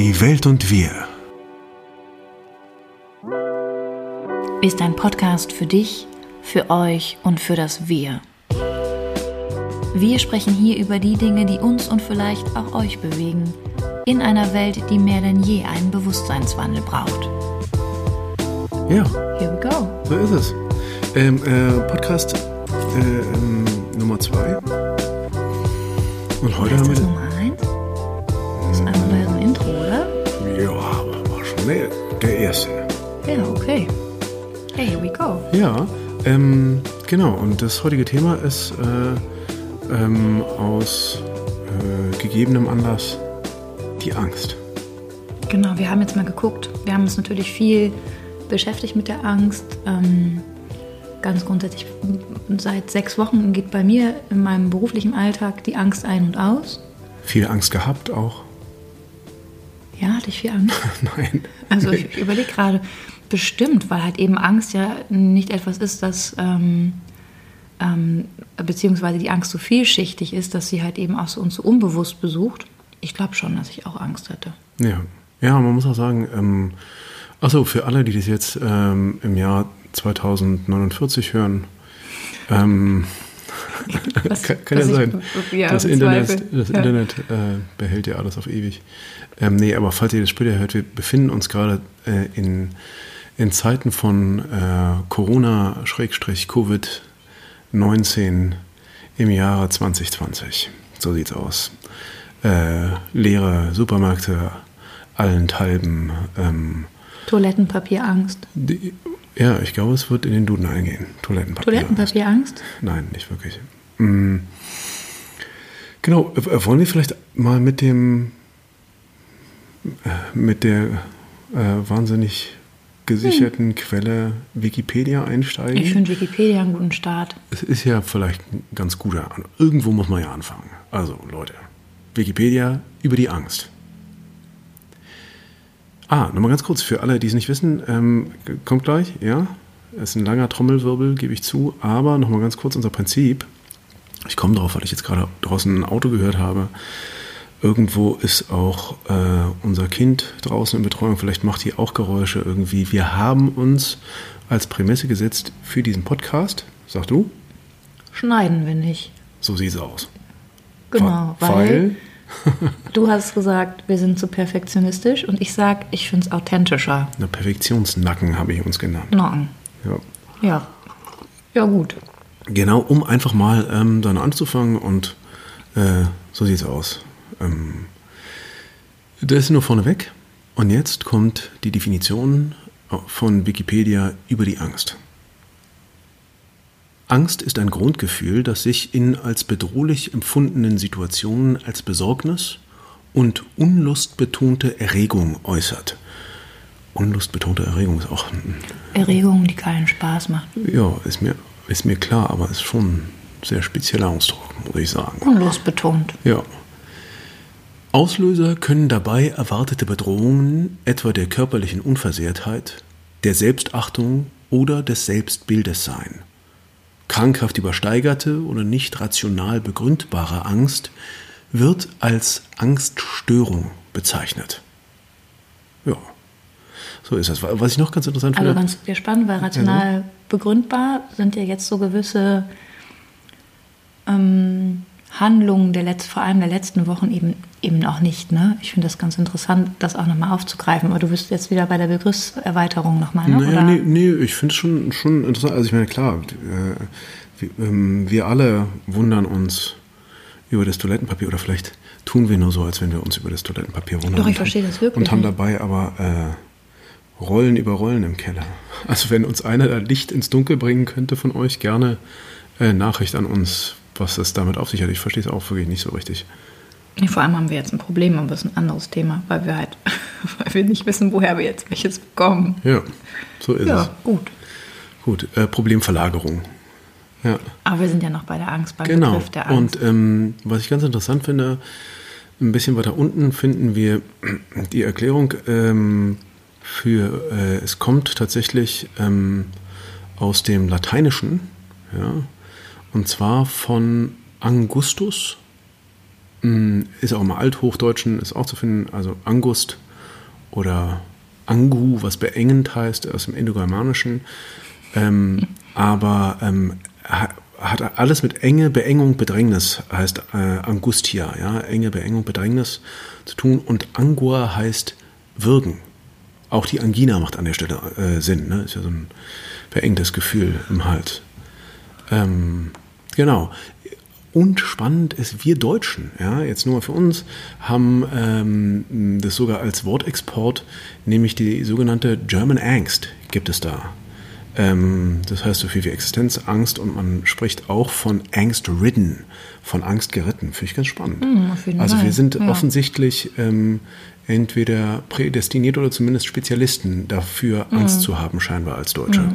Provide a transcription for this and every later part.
Die Welt und wir. Ist ein Podcast für dich, für euch und für das Wir. Wir sprechen hier über die Dinge, die uns und vielleicht auch euch bewegen, in einer Welt, die mehr denn je einen Bewusstseinswandel braucht. Ja, Here we go. so ist es. Ähm, äh, Podcast äh, ähm, Nummer zwei. Und heute haben wir. Ja, okay. Hey, here we go. Ja, ähm, genau. Und das heutige Thema ist äh, ähm, aus äh, gegebenem Anlass die Angst. Genau, wir haben jetzt mal geguckt. Wir haben uns natürlich viel beschäftigt mit der Angst. Ähm, ganz grundsätzlich, seit sechs Wochen geht bei mir in meinem beruflichen Alltag die Angst ein und aus. Viel Angst gehabt auch. Ja, hatte ich viel Angst. Nein. Also ich, ich überlege gerade, bestimmt, weil halt eben Angst ja nicht etwas ist, das, ähm, ähm, beziehungsweise die Angst so vielschichtig ist, dass sie halt eben auch so uns so unbewusst besucht. Ich glaube schon, dass ich auch Angst hatte. Ja, ja, man muss auch sagen, ähm, achso, für alle, die das jetzt ähm, im Jahr 2049 hören, ähm, Was- kann, kann ja was ich- sein. ja, das Internet, Zweifel. das Ja. Internet äh, behält ja alles auf ewig. Ähm, nee, aber falls ihr das später hört, wir befinden uns gerade äh, in, in Zeiten von äh, Corona-Covid-19 im Jahre 2020. So sieht's aus. Äh, leere Supermärkte allenthalben. Ähm, Toilettenpapierangst. die, ja, ich glaube, es wird in den Duden eingehen. Toilettenpapier. Toilettenpapierangst? Nein, nicht wirklich. Mm. Genau, wollen wir vielleicht mal mit dem, äh, mit der äh, wahnsinnig gesicherten Quelle Wikipedia einsteigen? Ich finde Wikipedia einen guten Start. Es ist ja vielleicht ein ganz guter Irgendwo muss man ja anfangen. Also, Leute, Wikipedia über die Angst. Ah, nochmal ganz kurz für alle, die es nicht wissen, ähm, kommt gleich, ja. Es ist ein langer Trommelwirbel, gebe ich zu, aber nochmal ganz kurz unser Prinzip. Ich komme drauf, weil ich jetzt gerade draußen ein Auto gehört habe. Irgendwo ist auch äh, unser Kind draußen in Betreuung. Vielleicht macht die auch Geräusche irgendwie. Wir haben uns als Prämisse gesetzt für diesen Podcast. Sag du? Schneiden wir nicht. So sieht es aus. Genau, Weil, weil du hast gesagt, wir sind zu perfektionistisch und ich sag, ich finde es authentischer. Na, Perfektionsnacken habe ich uns genannt. Nein. Ja. Ja. Ja, gut. Genau, um einfach mal ähm, dann anzufangen und äh, so sieht's aus. Ähm, das ist nur vorneweg. Und jetzt kommt die Definition von Wikipedia über die Angst. Angst ist ein Grundgefühl, das sich in als bedrohlich empfundenen Situationen als Besorgnis und unlustbetonte Erregung äußert. Unlustbetonte Erregung ist auch Erregung, die keinen Spaß macht. ja, ist mir, ist mir klar, aber ist schon ein sehr spezieller Ausdruck, muss ich sagen. Unlustbetont. Ja. Auslöser können dabei erwartete Bedrohungen, etwa der körperlichen Unversehrtheit, der Selbstachtung oder des Selbstbildes sein. Krankhaft übersteigerte oder nicht rational begründbare Angst wird als Angststörung bezeichnet. Ja, so ist das. Was ich noch ganz interessant Also finde. ganz sehr spannend, weil rational begründbar sind ja jetzt so gewisse ähm, Handlungen der Letz-, vor allem der letzten Wochen eben, eben auch nicht. Ne? Ich finde das ganz interessant, das auch nochmal aufzugreifen. Aber du bist jetzt wieder bei der Begriffserweiterung nochmal, ne? Naja, nee, nee, ich finde es schon, schon interessant. Also ich meine, klar, äh, wir, ähm, wir alle wundern uns über das Toilettenpapier oder vielleicht tun wir nur so, als wenn wir uns über das Toilettenpapier wundern. Doch, ich verstehe das wirklich Und haben dabei aber äh, Rollen über Rollen im Keller. Also wenn uns einer da Licht ins Dunkel bringen könnte von euch, gerne äh, Nachricht an uns, was das damit auf sich hat. Ich verstehe es auch wirklich nicht so richtig. Vor allem haben wir jetzt ein Problem, aber es ist ein anderes Thema, weil wir halt, weil wir nicht wissen, woher wir jetzt welches bekommen. Ja, so ist es. Ja, gut. Gut, äh, Problemverlagerung. Ja. Aber wir sind ja noch bei der Angst, beim Genau. Begriff der Angst. Und ähm, was ich ganz interessant finde, ein bisschen weiter unten finden wir die Erklärung ähm, für, äh, es kommt tatsächlich ähm, aus dem Lateinischen, ja, und zwar von Angustus, Mm, ist auch im Althochdeutschen, ist auch zu finden, also Angust oder Angu, was beengend heißt, aus dem Indogermanischen. Ähm, aber ähm, hat alles mit Enge, Beengung, Bedrängnis, heißt äh, Angustia, ja, Enge, Beengung, Bedrängnis zu tun. Und Angua heißt würgen. Auch die Angina macht an der Stelle äh, Sinn, ne? Ist ja so ein beengtes Gefühl im Hals. Ähm, genau. Und spannend ist, wir Deutschen, ja, jetzt nur mal für uns, haben ähm, das sogar als Wortexport, nämlich die sogenannte German Angst gibt es da. Ähm, das heißt so viel wie Existenzangst und man spricht auch von Angst-ridden, von Angst geritten. Finde ich ganz spannend. Mm, also wir sind ja. offensichtlich ähm, entweder prädestiniert oder zumindest Spezialisten dafür. Angst zu haben, scheinbar als Deutsche.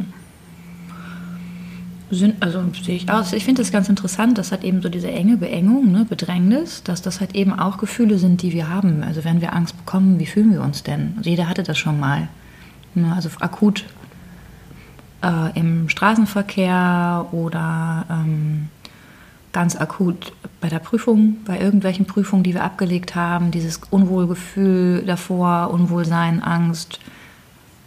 Mm. Also sehe ich aus. Ich finde das ganz interessant, dass halt eben so diese enge Beengung, ne, Bedrängnis, dass das halt eben auch Gefühle sind, die wir haben. Also wenn wir Angst bekommen, wie fühlen wir uns denn? Also jeder hatte das schon mal. Ne, also akut äh, im Straßenverkehr oder ähm, ganz akut bei der Prüfung, bei irgendwelchen Prüfungen, die wir abgelegt haben, dieses Unwohlgefühl davor, Unwohlsein, Angst,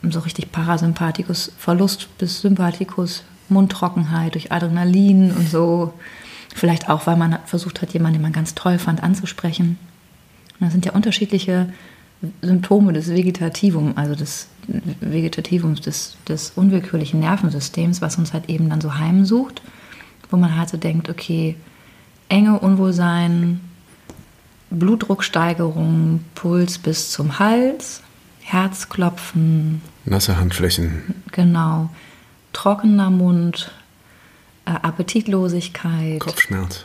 so richtig Parasympathikus, Verlust bis Sympathikus, Mundtrockenheit durch Adrenalin und so. Vielleicht auch, weil man versucht hat, jemanden, den man ganz toll fand, anzusprechen. Und das sind ja unterschiedliche Symptome des Vegetativum, also des Vegetativums, des, des unwillkürlichen Nervensystems, was uns halt eben dann so heimsucht, wo man halt so denkt, okay, enge Unwohlsein, Blutdrucksteigerung, Puls bis zum Hals, Herzklopfen. Nasse Handflächen. Genau. Trockener Mund, äh, Appetitlosigkeit. Kopfschmerz.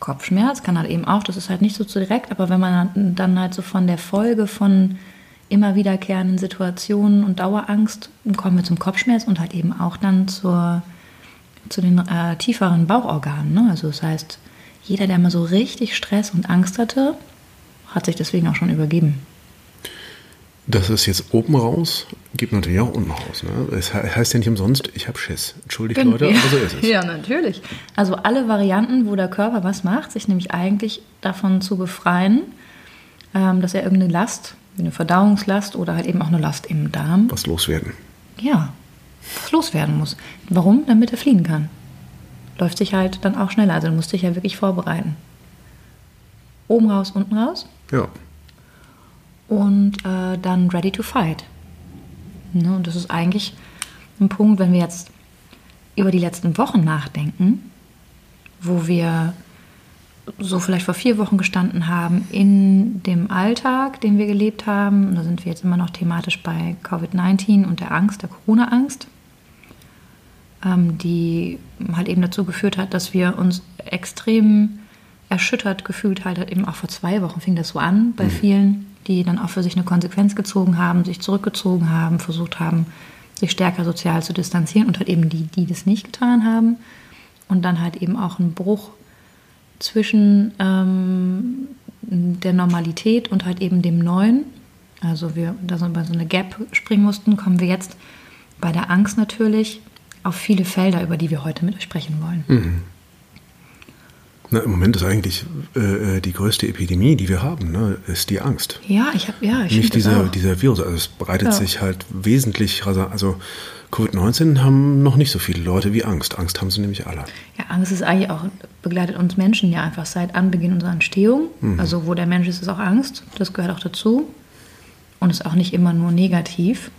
Kopfschmerz kann halt eben auch, das ist halt nicht so direkt, aber wenn man dann halt so von der Folge von immer wiederkehrenden Situationen und Dauerangst, kommen wir zum Kopfschmerz und halt eben auch dann zur, zu den äh, tieferen Bauchorganen. Ne? Also das heißt, jeder, der mal so richtig Stress und Angst hatte, hat sich deswegen auch schon übergeben. Das ist jetzt oben raus, gibt natürlich auch unten raus. Ne? Es heißt ja nicht umsonst, ich habe Schiss. Entschuldigt Gen Leute, aber so ist es. Ja, natürlich. Also alle Varianten, wo der Körper was macht, sich nämlich eigentlich davon zu befreien, ähm, dass er irgendeine Last, eine Verdauungslast oder halt eben auch eine Last im Darm. Was loswerden. Ja, was loswerden muss. Warum? Damit er fliehen kann. Läuft sich halt dann auch schneller. Also du musst dich ja wirklich vorbereiten. Oben raus, unten raus. Ja und äh, dann ready to fight. Ne? Und das ist eigentlich ein Punkt, wenn wir jetzt über die letzten Wochen nachdenken, wo wir so vielleicht vor vier Wochen gestanden haben in dem Alltag, den wir gelebt haben. Und da sind wir jetzt immer noch thematisch bei Covid-19 und der Angst, der Corona-Angst, ähm, die halt eben dazu geführt hat, dass wir uns extrem erschüttert gefühlt halt eben auch vor zwei Wochen fing das so an bei mhm. vielen, die dann auch für sich eine Konsequenz gezogen haben, sich zurückgezogen haben, versucht haben, sich stärker sozial zu distanzieren und halt eben die, die das nicht getan haben. Und dann halt eben auch ein Bruch zwischen ähm, der Normalität und halt eben dem Neuen. Also wir da so über so eine Gap springen mussten, kommen wir jetzt bei der Angst natürlich auf viele Felder, über die wir heute mit euch sprechen wollen. Mhm. Na, Im Moment ist eigentlich äh, äh, die größte Epidemie, die wir haben, ne, ist die Angst. Ja, ich habe ja, ich nicht dieser, dieser Virus. Also es breitet ja. sich halt wesentlich Also Covid-19 haben noch nicht so viele Leute wie Angst. Angst haben sie nämlich alle. Ja, Angst ist eigentlich auch begleitet uns Menschen ja einfach seit Anbeginn unserer Entstehung. Mhm. Also wo der Mensch ist, ist auch Angst. Das gehört auch dazu und ist auch nicht immer nur negativ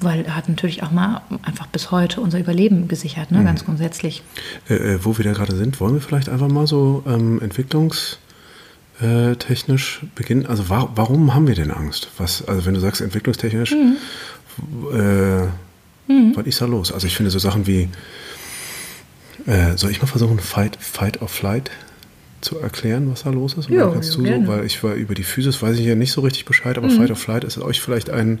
weil er hat natürlich auch mal einfach bis heute unser Überleben gesichert, ne? Mhm. ganz grundsätzlich. Äh, äh, wo wir da gerade sind, wollen wir vielleicht einfach mal so ähm, entwicklungstechnisch beginnen? Also wa warum haben wir denn Angst? Was, also wenn du sagst entwicklungstechnisch, mhm. äh, mhm. was ist da los? Also ich finde so Sachen wie, äh, soll ich mal versuchen, Fight, Fight or Flight zu erklären, was da los ist? Ja, kannst du so, weil ich war über die Physis weiß ich ja nicht so richtig Bescheid, aber mhm. Fight or Flight ist euch vielleicht ein,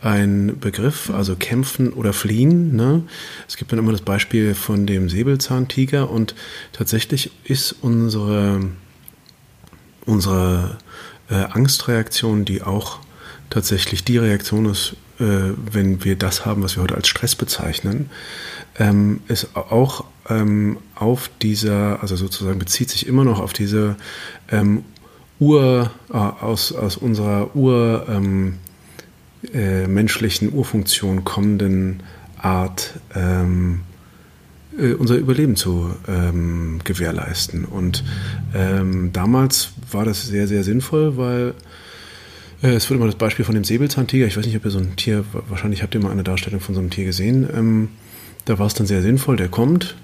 ein Begriff, also kämpfen oder fliehen. Ne? Es gibt dann immer das Beispiel von dem Säbelzahntiger und tatsächlich ist unsere, unsere äh, Angstreaktion, die auch tatsächlich die Reaktion ist, äh, wenn wir das haben, was wir heute als Stress bezeichnen, ähm, ist auch ähm, auf dieser, also sozusagen bezieht sich immer noch auf diese ähm, Ur, äh, aus, aus unserer Ur, ähm, äh, Urfunktion kommenden Art ähm, äh, unser Überleben zu ähm, gewährleisten. Und ähm, damals war das sehr, sehr sinnvoll, weil äh, es wird immer das Beispiel von dem Säbelzahntiger, ich weiß nicht, ob ihr so ein Tier, wahrscheinlich habt ihr mal eine Darstellung von so einem Tier gesehen, ähm, da war es dann sehr sinnvoll, der kommt,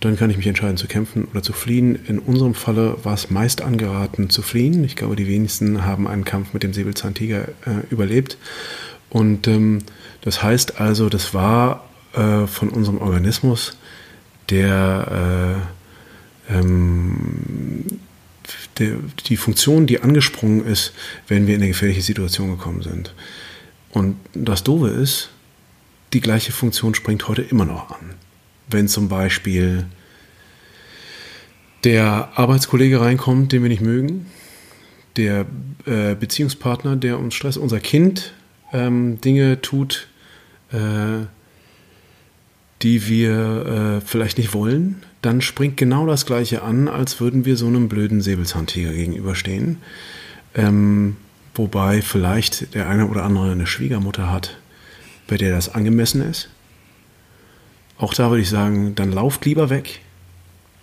dann kann ich mich entscheiden zu kämpfen oder zu fliehen. In unserem Falle war es meist angeraten zu fliehen. Ich glaube, die wenigsten haben einen Kampf mit dem Säbelzahntiger äh, überlebt. Und ähm, das heißt also, das war äh, von unserem Organismus der, äh, ähm, der, die Funktion, die angesprungen ist, wenn wir in eine gefährliche Situation gekommen sind. Und das Doofe ist, die gleiche Funktion springt heute immer noch an. Wenn zum Beispiel der Arbeitskollege reinkommt, den wir nicht mögen, der äh, Beziehungspartner, der uns stresst, unser Kind ähm, Dinge tut, äh, die wir äh, vielleicht nicht wollen, dann springt genau das Gleiche an, als würden wir so einem blöden Säbelzahntiger gegenüberstehen. Ähm, wobei vielleicht der eine oder andere eine Schwiegermutter hat, bei der das angemessen ist. Auch da würde ich sagen, dann lauft lieber weg,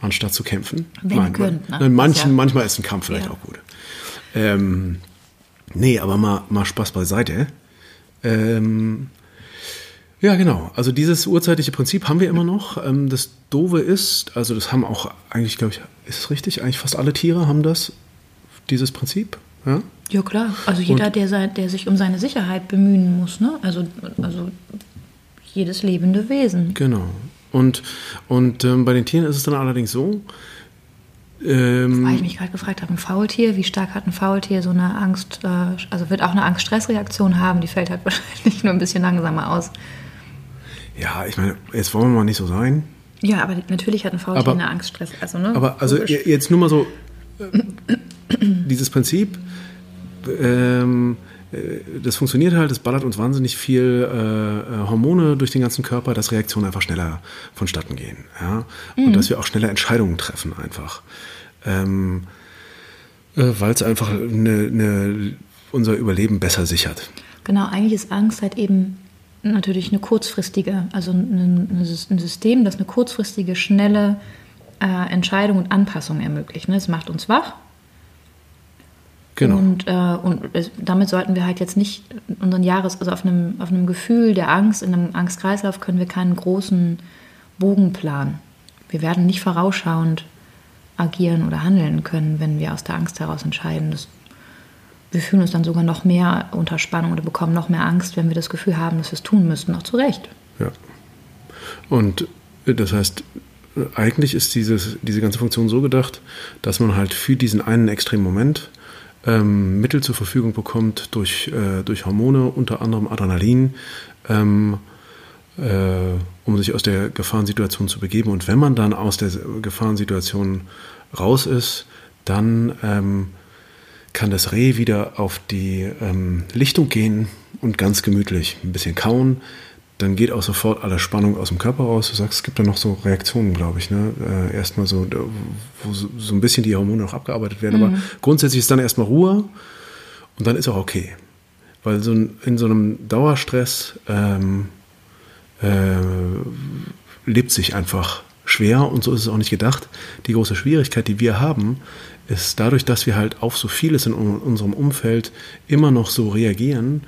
anstatt zu kämpfen. Wenn Nein, könnt, ne? manchen, ja. Manchmal ist ein Kampf vielleicht ja. auch gut. Ähm, nee, aber mal, mal Spaß beiseite. Ähm, ja, genau. Also dieses urzeitliche Prinzip haben wir immer noch. Ähm, das Dove ist, also das haben auch eigentlich, glaube ich, ist es richtig? Eigentlich fast alle Tiere haben das, dieses Prinzip. Ja, ja klar. Also jeder, der, der sich um seine Sicherheit bemühen muss. Ne? Also, also jedes lebende Wesen. Genau. Und, und ähm, bei den Tieren ist es dann allerdings so, ähm, Weil ich mich gerade gefragt habe, ein Faultier, wie stark hat ein Faultier so eine Angst, äh, also wird auch eine Angst-Stress-Reaktion haben, die fällt halt wahrscheinlich nur ein bisschen langsamer aus. Ja, ich meine, jetzt wollen wir mal nicht so sein. Ja, aber natürlich hat ein Faultier eine Angststress. Also, ne? Aber also jetzt nur mal so, äh, dieses Prinzip, ähm, äh, das funktioniert halt, es ballert uns wahnsinnig viel äh, äh, Hormone durch den ganzen Körper, dass Reaktionen einfach schneller vonstatten gehen. Ja? Und mhm. dass wir auch schneller Entscheidungen treffen einfach. Ähm, äh, Weil es einfach eine, eine, unser Überleben besser sichert. Genau, eigentlich ist Angst halt eben natürlich eine kurzfristige, also ein, ein System, das eine kurzfristige, schnelle äh, Entscheidung und Anpassung ermöglicht. Ne? Es macht uns wach. Genau. Und, äh, und damit sollten wir halt jetzt nicht unseren Jahres, also auf einem, auf einem Gefühl der Angst, in einem Angstkreislauf können wir keinen großen Bogen planen. Wir werden nicht vorausschauend agieren oder handeln können, wenn wir aus der Angst heraus entscheiden. Das wir fühlen uns dann sogar noch mehr unter Spannung oder bekommen noch mehr Angst, wenn wir das Gefühl haben, dass wir es tun müssten, auch zu Recht. Ja. Und das heißt, eigentlich ist dieses, diese ganze Funktion so gedacht, dass man halt für diesen einen extremen Moment ähm, Mittel zur Verfügung bekommt durch, äh, durch Hormone, unter anderem Adrenalin, ähm, äh, um sich aus der Gefahrensituation zu begeben. Und wenn man dann aus der Gefahrensituation raus ist, dann ähm, kann das Reh wieder auf die ähm, Lichtung gehen und ganz gemütlich ein bisschen kauen. Dann geht auch sofort alle Spannung aus dem Körper raus. Du sagst, es gibt da noch so Reaktionen, glaube ich. Ne? Äh, erstmal so, wo so, so, ein bisschen die Hormone noch abgearbeitet werden. Mhm. Aber grundsätzlich ist dann erstmal Ruhe und dann ist auch okay. Weil so ein, in so einem Dauerstress ähm, äh, lebt sich einfach schwer und so ist es auch nicht gedacht. Die große Schwierigkeit, die wir haben, ist dadurch, dass wir halt auf so vieles in unserem Umfeld immer noch so reagieren,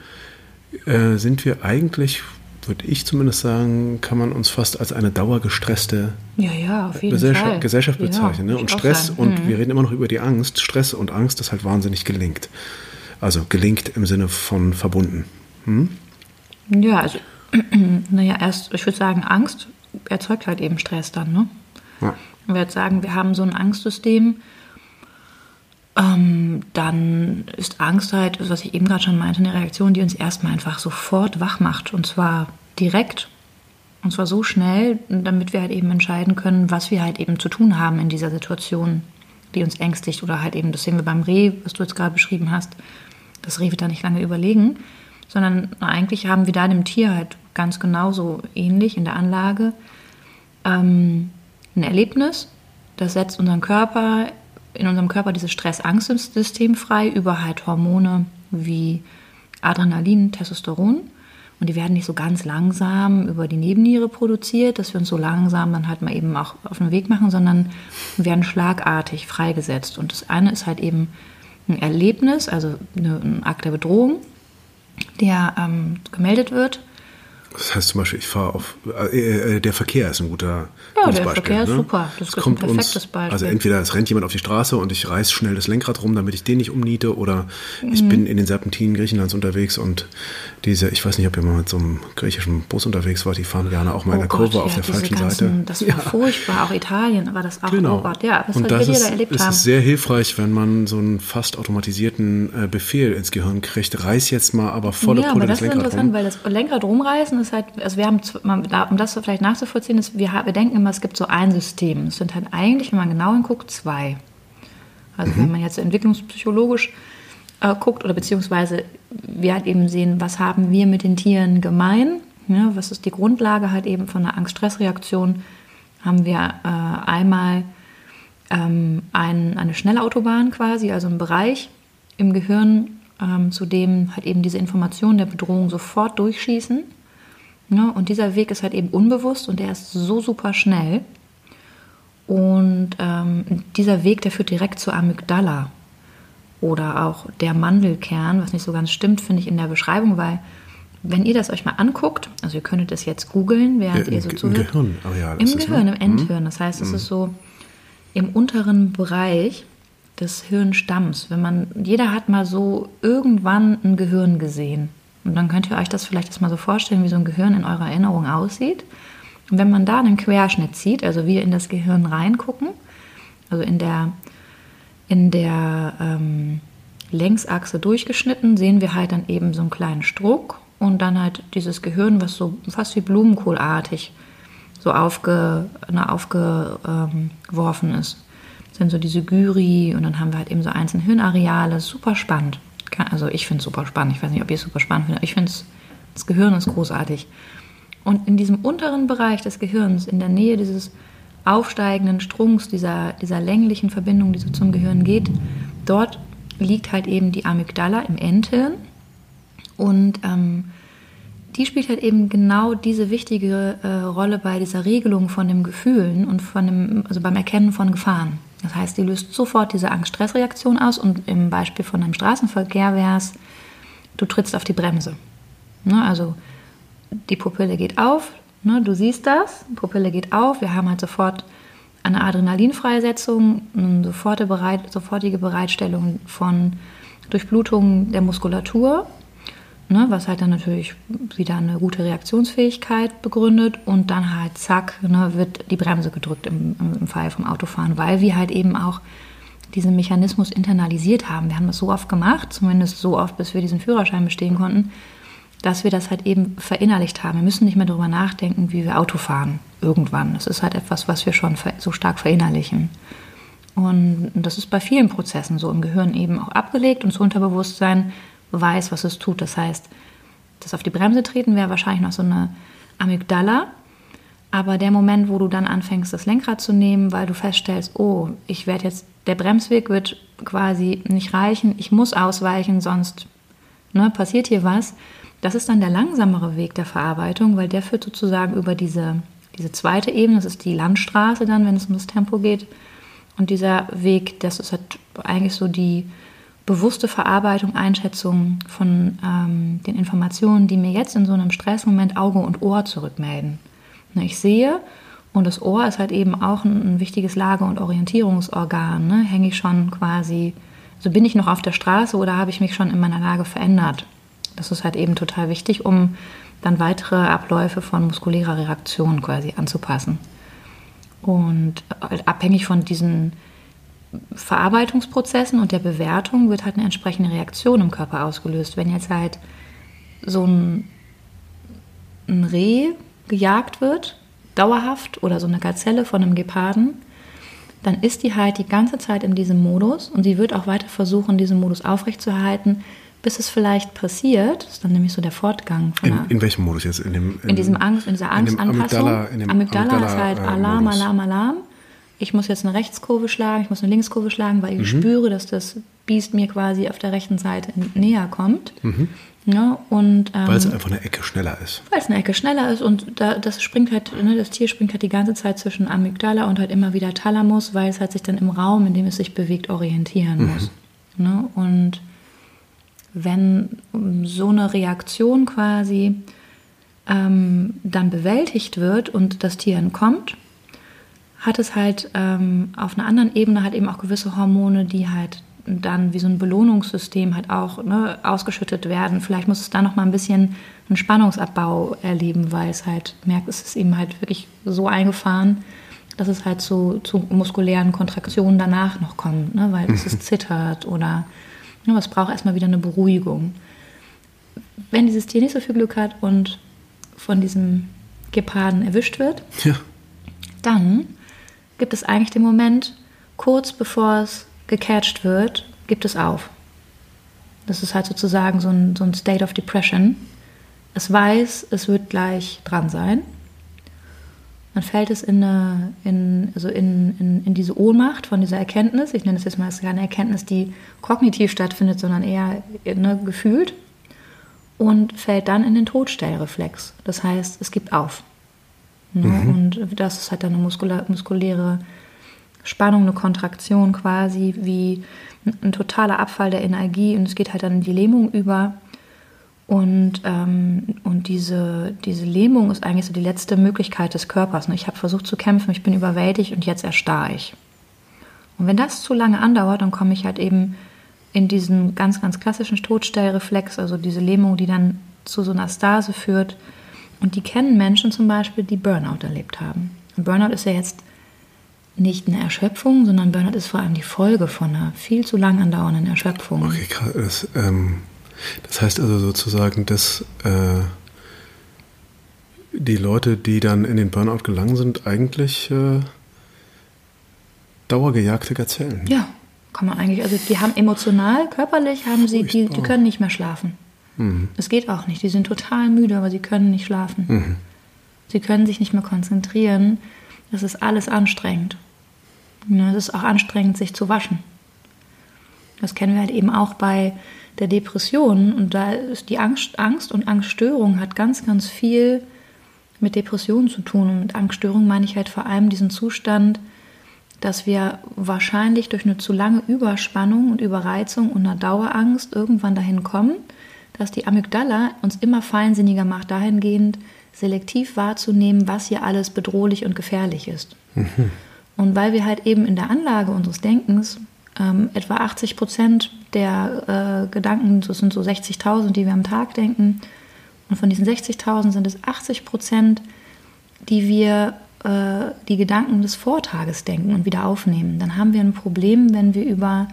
äh, sind wir eigentlich, würde ich zumindest sagen, kann man uns fast als eine dauergestresste ja, ja, Gesellschaft, Gesellschaft, bezeichnen. Ja, ne? Und Stress, und mhm. wir reden immer noch über die Angst, Stress und Angst ist halt wahnsinnig gelingt. Also gelingt im Sinne von verbunden. Hm? Ja, also, naja, erst, ich würde sagen, Angst erzeugt halt eben Stress dann, ne? Ja. Wir jetzt sagen, wir haben so ein Angstsystem, ähm, dann ist Angst halt, was ich eben gerade schon meinte, eine Reaktion, die uns erstmal einfach sofort wach macht. Und zwar direkt. Und zwar so schnell, damit wir halt eben entscheiden können, was wir halt eben zu tun haben in dieser Situation, die uns ängstigt. Oder halt eben, das sehen wir beim Reh, was du jetzt gerade beschrieben hast. Das Reh wird da nicht lange überlegen, sondern eigentlich haben wir da dem Tier halt ganz genauso ähnlich in der Anlage ähm, ein Erlebnis. Das setzt unseren Körper in unserem Körper dieses Stress-Angst-System frei über halt Hormone wie Adrenalin, Testosteron. Und die werden nicht so ganz langsam über die Nebenniere produziert, dass wir uns so langsam dann halt mal eben auch auf den Weg machen, sondern werden schlagartig freigesetzt. Und das eine ist halt eben ein Erlebnis, also ein Akt der Bedrohung, der ähm, gemeldet wird. Das heißt zum Beispiel, ich fahre auf, äh, äh, der Verkehr ist ein guter Ja, der Verkehr ist ne? super. Das es ist kommt ein perfektes uns, Beispiel. Also entweder es rennt jemand auf die Straße und ich reiß schnell das Lenkrad rum, damit ich den nicht umniete, oder ich Mhm. bin in den Serpentinen Griechenlands unterwegs und diese, ich weiß nicht, ob ihr mal mit so einem griechischen Bus unterwegs wart, die fahren gerne auch mal in der Kurve auf der Oh falschen ganzen, Seite. Das war furchtbar, auch Italien, aber das auch, Genau. oh Gott, ja, das und das ist, erlebt es haben. ist sehr hilfreich, wenn man so einen fast automatisierten äh, Befehl ins Gehirn kriegt. Reiß jetzt mal aber volle ja, Pulle aber das das ist Lenkrad interessant, rum. weil das Lenkrad rumreißen ist halt, also wir haben, um das vielleicht nachzuvollziehen, ist, wir, wir denken immer, es gibt so ein System. Es sind halt eigentlich, wenn man genau hinguckt, zwei. Also Mhm. wenn man jetzt entwicklungspsychologisch äh, guckt oder beziehungsweise wir halt eben sehen, was haben wir mit den Tieren gemein, ja, was ist die Grundlage halt eben von einer Angst-Stress-Reaktion, haben wir äh, einmal ähm, ein, eine Schnellautobahn quasi, also ein Bereich im Gehirn, ähm, zu dem halt eben diese Informationen der Bedrohung sofort durchschießen. Ja, und dieser Weg ist halt eben unbewusst und der ist so super schnell. Und ähm, dieser Weg, der führt direkt zur Amygdala oder auch der Mandelkern, was nicht so ganz stimmt, finde ich in der Beschreibung, weil wenn ihr das euch mal anguckt, also ihr könntet das jetzt googeln, während Ja, ihr im so im zuhört. Im ist es, ne? Gehirn, im Endhirn. Das heißt, es ist so im unteren Bereich des Hirnstamms. Wenn man, jeder hat mal so irgendwann ein Gehirn gesehen. Und dann könnt ihr euch das vielleicht jetzt mal so vorstellen, wie so ein Gehirn in eurer Erinnerung aussieht. Und wenn man da einen Querschnitt zieht, also wir in das Gehirn reingucken, also in der, in der ähm, Längsachse durchgeschnitten, sehen wir halt dann eben so einen kleinen Struck und dann halt dieses Gehirn, was so fast wie Blumenkohlartig so aufge, na, aufgeworfen ist. Das sind so diese Gyri und dann haben wir halt eben so einzelne Hirnareale. Super spannend. Also ich finde es super spannend. Ich weiß nicht, ob ihr es super spannend findet. aber Ich finde es, das Gehirn ist großartig. Und in diesem unteren Bereich des Gehirns, in der Nähe dieses aufsteigenden Strunks, dieser, dieser länglichen Verbindung, die so zum Gehirn geht, dort liegt halt eben die Amygdala im Endhirn. Und ähm, die spielt halt eben genau diese wichtige äh, Rolle bei dieser Regelung von den Gefühlen und von dem, also beim Erkennen von Gefahren. Das heißt, die löst sofort diese Angst-Stress-Reaktion aus und im Beispiel von einem Straßenverkehr wäre es, du trittst auf die Bremse. Ne, also die Pupille geht auf, ne, du siehst das, die Pupille geht auf, wir haben halt sofort eine Adrenalinfreisetzung, eine sofortige, Bereit, sofortige Bereitstellung von Durchblutung der Muskulatur, ne, was halt dann natürlich wieder eine gute Reaktionsfähigkeit begründet und dann halt zack, ne, wird die Bremse gedrückt im, im, Fall vom Autofahren, weil wir halt eben auch diesen Mechanismus internalisiert haben. Wir haben das so oft gemacht, zumindest so oft, bis wir diesen Führerschein bestehen konnten, dass wir das halt eben verinnerlicht haben. Wir müssen nicht mehr darüber nachdenken, wie wir Auto fahren irgendwann. Das ist halt etwas, was wir schon so stark verinnerlichen. Und das ist bei vielen Prozessen so im Gehirn eben auch abgelegt und das Unterbewusstsein weiß, was es tut. Das heißt, das auf die Bremse treten wäre wahrscheinlich noch so eine Amygdala. Aber der Moment, wo du dann anfängst, das Lenkrad zu nehmen, weil du feststellst, oh, ich werde jetzt, der Bremsweg wird quasi nicht reichen, ich muss ausweichen, sonst ne, passiert hier was. Das ist dann der langsamere Weg der Verarbeitung, weil der führt sozusagen über diese, diese zweite Ebene, das ist die Landstraße dann, wenn es um das Tempo geht. Und dieser Weg, das ist halt eigentlich so die bewusste Verarbeitung, Einschätzung von ähm, den Informationen, die mir jetzt in so einem Stressmoment Auge und Ohr zurückmelden. Ne, Ich sehe und das Ohr ist halt eben auch ein, ein wichtiges Lage- und Orientierungsorgan. Ne? Hänge ich schon quasi, also bin ich noch auf der Straße oder habe ich mich schon in meiner Lage verändert? Das ist halt eben total wichtig, um dann weitere Abläufe von muskulärer Reaktion quasi anzupassen. Und äh, abhängig von diesen Verarbeitungsprozessen und der Bewertung wird halt eine entsprechende Reaktion im Körper ausgelöst. Wenn jetzt halt so ein, ein Reh gejagt wird, dauerhaft, oder so eine Gazelle von einem Geparden, dann ist die halt die ganze Zeit in diesem Modus und sie wird auch weiter versuchen, diesen Modus aufrechtzuerhalten, bis es vielleicht passiert. Das ist dann nämlich so der Fortgang von In, in welchem Modus jetzt? In, dem, in diesem Angst, in dieser in dem Angstanpassung. Amygdala- in dem Amygdala, ist halt Amygdala, äh, Alarm, Modus. Alarm, Alarm. Ich muss jetzt eine Rechtskurve schlagen, ich muss eine Linkskurve schlagen, weil ich spüre, dass das Biest mir quasi auf der rechten Seite näher kommt. Ja, und, ähm, Weil es einfach eine Ecke schneller ist. weil es eine Ecke schneller ist und da, das springt halt, ne, das Tier springt halt die ganze Zeit zwischen Amygdala und halt immer wieder Thalamus, weil es halt sich dann im Raum, in dem es sich bewegt, orientieren muss. Ne? Und wenn so eine Reaktion quasi ähm, dann bewältigt wird und das Tier entkommt, hat es halt ähm, auf einer anderen Ebene halt eben auch gewisse Hormone, die halt dann wie so ein Belohnungssystem halt auch ne, ausgeschüttet werden. Vielleicht muss es da noch mal ein bisschen einen Spannungsabbau erleben, weil es halt merkt, es ist eben halt wirklich so eingefahren, dass es halt zu, zu muskulären Kontraktionen danach noch kommt, ne, weil es zittert oder ne, es braucht erstmal wieder eine Beruhigung. Wenn dieses Tier nicht so viel Glück hat und von diesem Geparden erwischt wird, Ja. dann gibt es eigentlich den Moment, kurz bevor es gecatcht wird, gibt es auf. Das ist halt sozusagen so ein, so ein State of Depression. Es weiß, es wird gleich dran sein. Dann fällt es in, eine, in, also in, in, in diese Ohnmacht von dieser Erkenntnis. Ich nenne es jetzt mal als keine Erkenntnis, die kognitiv stattfindet, sondern eher ne, gefühlt. Und fällt dann in den Todstellreflex. Das heißt, es gibt auf. Ne? Und das ist halt dann eine muskula muskuläre Spannung, eine Kontraktion quasi, wie ein, ein totaler Abfall der Energie und es geht halt dann in die Lähmung über. Und, ähm, und diese, diese Lähmung ist eigentlich so die letzte Möglichkeit des Körpers. Ne? Ich habe versucht zu kämpfen, ich bin überwältigt und jetzt erstarre ich. Und wenn das zu lange andauert, dann komme ich halt eben in diesen ganz, ganz klassischen Todstellreflex, also diese Lähmung, die dann zu so einer Stase führt. Und die kennen Menschen zum Beispiel, die Burnout erlebt haben. Und Burnout ist ja jetzt nicht eine Erschöpfung, sondern Burnout ist vor allem die Folge von einer viel zu lang andauernden Erschöpfung. Okay, krass. Das, ähm, das heißt also sozusagen, dass äh, die Leute, die dann in den Burnout gelangen sind, eigentlich äh, dauergejagte Gazellen. Ja, kann man eigentlich. Also die haben emotional, körperlich haben sie, die, die können nicht mehr schlafen. Das geht auch nicht. Die sind total müde, aber sie können nicht schlafen. Sie können sich nicht mehr konzentrieren. Das ist alles anstrengend. Ja, Es ist auch anstrengend, sich zu waschen. Das kennen wir halt eben auch bei der Depression. Und da ist die Angst, Angst und Angststörung hat ganz, ganz viel mit Depressionen zu tun. Und mit Angststörung meine ich halt vor allem diesen Zustand, dass wir wahrscheinlich durch eine zu lange Überspannung und Überreizung und eine Dauerangst irgendwann dahin kommen, dass die Amygdala uns immer feinsinniger macht, dahingehend selektiv wahrzunehmen, was hier alles bedrohlich und gefährlich ist. Und weil wir halt eben in der Anlage unseres Denkens ähm, etwa 80 Prozent der äh, Gedanken, das sind so 60.000, die wir am Tag denken, und von diesen 60.000 sind es 80 Prozent, die wir äh, die Gedanken des Vortages denken und wieder aufnehmen. Dann haben wir ein Problem, wenn wir über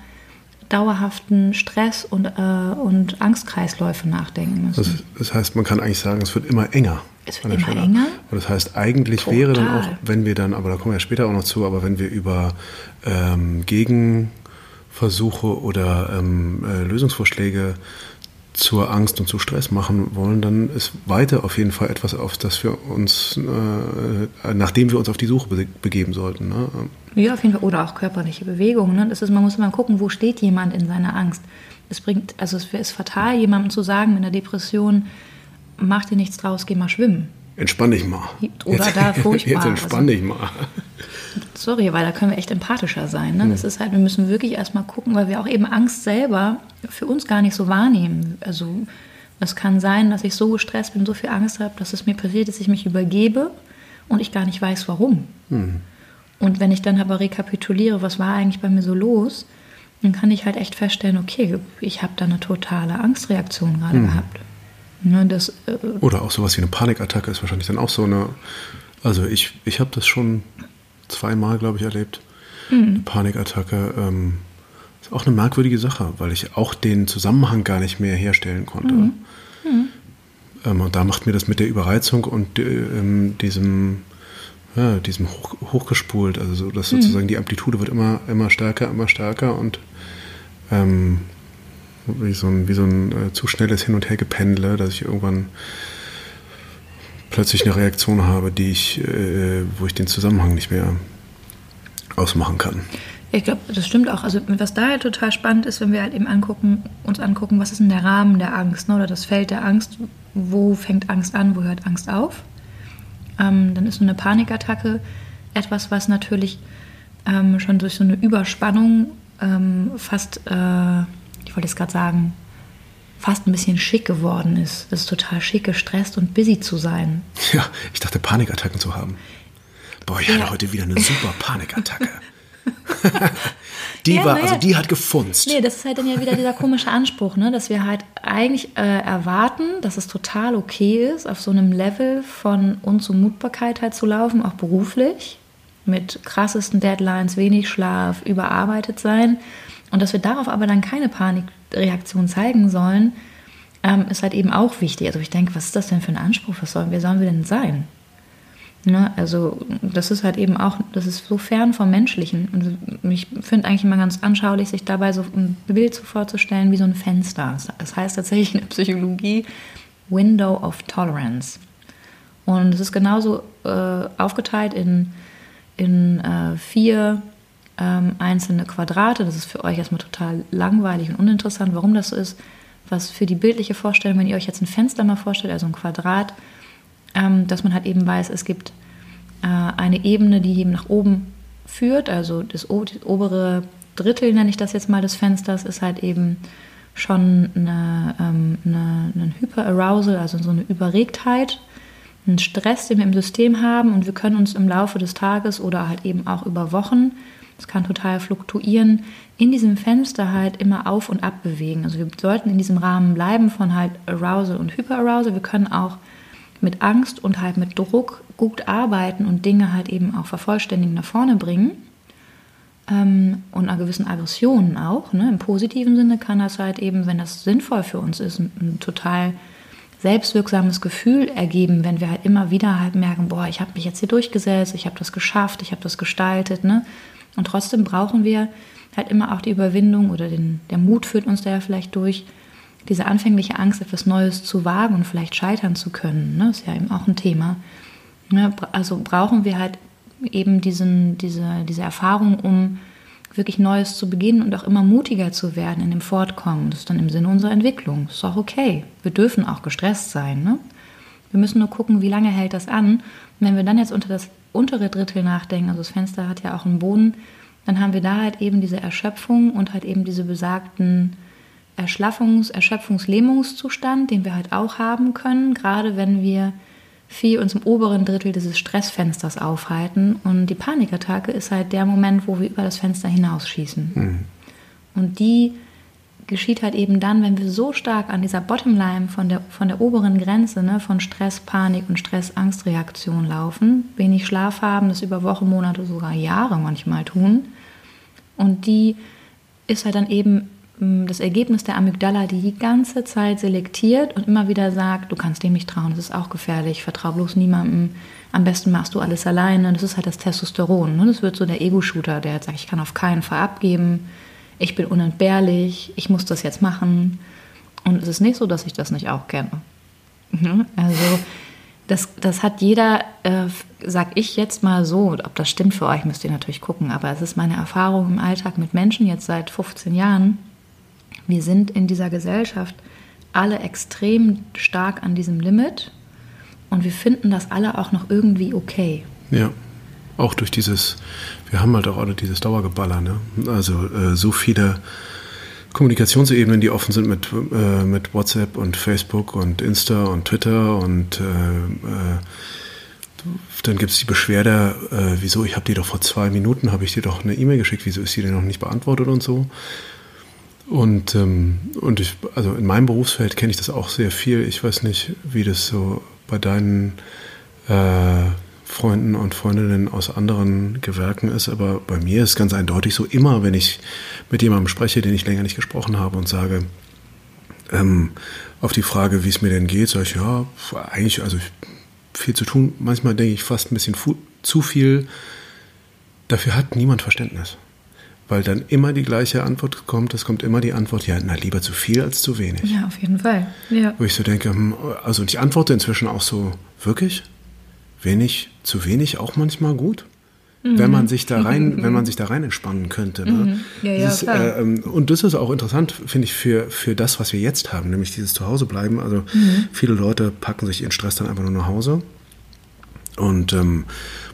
dauerhaften Stress und, äh, und Angstkreisläufe nachdenken müssen. Das, das heißt, man kann eigentlich sagen, es wird immer enger. Es wird immer Stelle. enger? Und das heißt, eigentlich wäre dann auch, Total. wenn wir dann, aber da kommen wir ja später auch noch zu, aber wenn wir über ähm, Gegenversuche oder ähm, äh, Lösungsvorschläge zur Angst und zu Stress machen wollen, dann ist weiter auf jeden Fall etwas, auf das wir uns, äh, nachdem wir uns auf die Suche be begeben sollten. Ne? Ja, auf jeden Fall. Oder auch körperliche Bewegungen. Ne? Das ist, man muss mal gucken, wo steht jemand in seiner Angst. Es bringt, also es ist fatal, jemandem zu sagen mit einer Depression, mach dir nichts draus, geh mal schwimmen. Entspann dich mal. Oder jetzt, da furchtbar. Jetzt entspann Also- dich mal. Sorry, weil da können wir echt empathischer sein. Ne? Das ist halt, wir müssen wirklich erstmal gucken, weil wir auch eben Angst selber für uns gar nicht so wahrnehmen. Also es kann sein, dass ich so gestresst bin, so viel Angst habe, dass es mir passiert, dass ich mich übergebe und ich gar nicht weiß, warum. Und wenn ich dann aber rekapituliere, was war eigentlich bei mir so los, dann kann ich halt echt feststellen, okay, ich habe da eine totale Angstreaktion gerade gehabt. Ne, das, äh, Oder auch sowas wie eine Panikattacke ist wahrscheinlich dann auch so eine. Also ich, ich habe das schon zweimal, glaube ich, erlebt. Eine Panikattacke ähm, ist auch eine merkwürdige Sache, weil ich auch den Zusammenhang gar nicht mehr herstellen konnte. Ähm, und da macht mir das mit der Überreizung und äh, ähm, diesem, ja, diesem hoch, hochgespult, also so, dass sozusagen die Amplitude wird immer, immer stärker, immer stärker und ähm, wie so ein, wie so ein äh, zu schnelles Hin- und Hergependle, dass ich irgendwann plötzlich eine Reaktion habe, die ich, äh, wo ich den Zusammenhang nicht mehr ausmachen kann. Ich glaube, das stimmt auch. Also was da halt total spannend ist, wenn wir halt eben angucken, uns angucken, was ist denn der Rahmen der Angst ne? oder das Feld der Angst, wo fängt Angst an, wo hört Angst auf? Ähm, dann ist so eine Panikattacke etwas, was natürlich ähm, schon durch so eine Überspannung ähm, fast, äh, ich wollte es gerade sagen, fast ein bisschen schick geworden ist. Es ist total schick, gestresst und busy zu sein. Ja, ich dachte Panikattacken zu haben. Boah, ich ja. hatte heute wieder eine super Panikattacke. die ja, war, also die hat gefunzt. Nee, das ist halt dann ja wieder dieser komische Anspruch, ne? dass wir halt eigentlich äh, erwarten, dass es total okay ist, auf so einem Level von Unzumutbarkeit halt zu laufen, auch beruflich, mit krassesten Deadlines, wenig Schlaf, überarbeitet sein. Und dass wir darauf aber dann keine Panikreaktion zeigen sollen, ähm, ist halt eben auch wichtig. Also ich denke, was ist das denn für ein Anspruch? Was sollen, wer sollen wir denn sein? Ne? Also das ist halt eben auch, das ist so fern vom Menschlichen. Und ich finde eigentlich immer ganz anschaulich, sich dabei so ein Bild so vorzustellen wie so ein Fenster. Das heißt tatsächlich in der Psychologie Window of Tolerance. Und es ist genauso äh, aufgeteilt in, in äh, vier ähm, einzelne Quadrate. Das ist für euch erstmal total langweilig und uninteressant, warum das so ist. Was für die bildliche Vorstellung, wenn ihr euch jetzt ein Fenster mal vorstellt, also ein Quadrat, ähm, dass man halt eben weiß, es gibt äh, eine Ebene, die eben nach oben führt, also das, das, obere Drittel, nenne ich das jetzt mal, des Fensters, ist halt eben schon eine, ähm, eine, eine Hyperarousal, also so eine Überregtheit, ein Stress, den wir im System haben und wir können uns im Laufe des Tages oder halt eben auch über Wochen, das kann total fluktuieren, in diesem Fenster halt immer auf und ab bewegen. Also wir sollten in diesem Rahmen bleiben von halt Arousal und Hyperarousal. Wir können auch mit Angst und halt mit Druck gut arbeiten und Dinge halt eben auch vervollständigen nach vorne bringen. Ähm, und einer gewissen Aggression auch. Ne? Im positiven Sinne kann das halt eben, wenn das sinnvoll für uns ist, ein, ein total selbstwirksames Gefühl ergeben, wenn wir halt immer wieder halt merken, boah, ich habe mich jetzt hier durchgesetzt, ich habe das geschafft, ich habe das gestaltet. Ne? Und trotzdem brauchen wir halt immer auch die Überwindung oder den, der Mut führt uns da ja vielleicht durch, diese anfängliche Angst, etwas Neues zu wagen und vielleicht scheitern zu können, ne, ist ja eben auch ein Thema. Ne, also brauchen wir halt eben diesen, diese, diese Erfahrung, um wirklich Neues zu beginnen und auch immer mutiger zu werden in dem Fortkommen. Das ist dann im Sinne unserer Entwicklung. Das ist auch okay. Wir dürfen auch gestresst sein. Ne? Wir müssen nur gucken, wie lange hält das an. Wenn wir dann jetzt unter das untere Drittel nachdenken, also das Fenster hat ja auch einen Boden, dann haben wir da halt eben diese Erschöpfung und halt eben diese besagten Erschlaffungs-, Erschöpfungslähmungszustand, den wir halt auch haben können, gerade wenn wir viel uns im oberen Drittel dieses Stressfensters aufhalten. Und die Panikattacke ist halt der Moment, wo wir über das Fenster hinausschießen. Mhm. Und die geschieht halt eben dann, wenn wir so stark an dieser Bottomline von der, von der oberen Grenze ne, von Stress, Panik und Stress-Angst-Reaktion laufen, wenig Schlaf haben, das über Wochen, Monate, sogar Jahre manchmal tun. Und die ist halt dann eben das Ergebnis der Amygdala, die die ganze Zeit selektiert und immer wieder sagt, du kannst dem nicht trauen, das ist auch gefährlich, vertrau bloß niemandem, am besten machst du alles alleine. Das ist halt das Testosteron. Ne? Das wird so der Ego-Shooter, der halt sagt, ich kann auf keinen Fall abgeben, ich bin unentbehrlich, ich muss das jetzt machen. Und es ist nicht so, dass ich das nicht auch kenne. Ne? Also das, das hat jeder, äh, sag ich jetzt mal so, ob das stimmt für euch, müsst ihr natürlich gucken, aber es ist meine Erfahrung im Alltag mit Menschen jetzt seit 15 Jahren, wir sind in dieser Gesellschaft alle extrem stark an diesem Limit und wir finden das alle auch noch irgendwie okay. Ja, auch durch dieses, wir haben halt auch alle dieses Dauergeballer, ne? Also äh, so viele Kommunikationsebenen, die offen sind mit, äh, mit WhatsApp und Facebook und Insta und Twitter und äh, äh dann gibt es die Beschwerde, äh, wieso, ich habe dir doch vor zwei Minuten, habe ich dir doch eine E-Mail geschickt, wieso ist die denn noch nicht beantwortet und so. Und, ähm, und ich, also in meinem Berufsfeld kenne ich das auch sehr viel. Ich weiß nicht, wie das so bei deinen äh, Freunden und Freundinnen aus anderen Gewerken ist, aber bei mir ist ganz eindeutig so, immer wenn ich mit jemandem spreche, den ich länger nicht gesprochen habe und sage, ähm, auf die Frage, wie es mir denn geht, sage ich, ja, eigentlich, also viel zu tun. Manchmal denke ich fast ein bisschen zu viel. Dafür hat niemand Verständnis weil dann immer die gleiche Antwort kommt. Es kommt immer die Antwort, ja, na, lieber zu viel als zu wenig. Ja, auf jeden Fall. Ja. Wo ich so denke, hm, also ich antworte inzwischen auch so, wirklich? Wenig, zu wenig auch manchmal gut? Mhm. Wenn man sich da rein, mhm. wenn man sich da rein entspannen könnte. Ne? Mhm. Ja, ja, ist, äh, ähm, und das ist auch interessant, finde ich, für, für das, was wir jetzt haben, nämlich dieses Zuhausebleiben. Also mhm. viele Leute packen sich ihren Stress dann einfach nur nach Hause und ähm,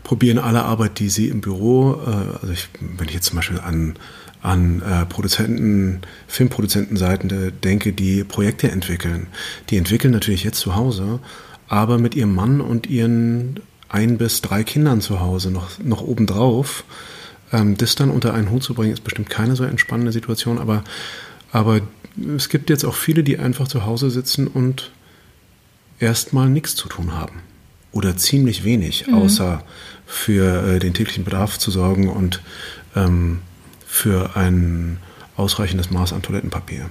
probieren alle Arbeit, die sie im Büro, äh, also ich, wenn ich jetzt zum Beispiel an an äh, Produzenten, Filmproduzentenseiten denke, die Projekte entwickeln. Die entwickeln natürlich jetzt zu Hause, aber mit ihrem Mann und ihren ein bis drei Kindern zu Hause noch, noch obendrauf. Ähm, das dann unter einen Hut zu bringen, ist bestimmt keine so entspannende Situation, aber, aber es gibt jetzt auch viele, die einfach zu Hause sitzen und erstmal nichts zu tun haben. Oder ziemlich wenig, mhm. außer für äh, den täglichen Bedarf zu sorgen und ähm, für ein ausreichendes Maß an Toilettenpapier.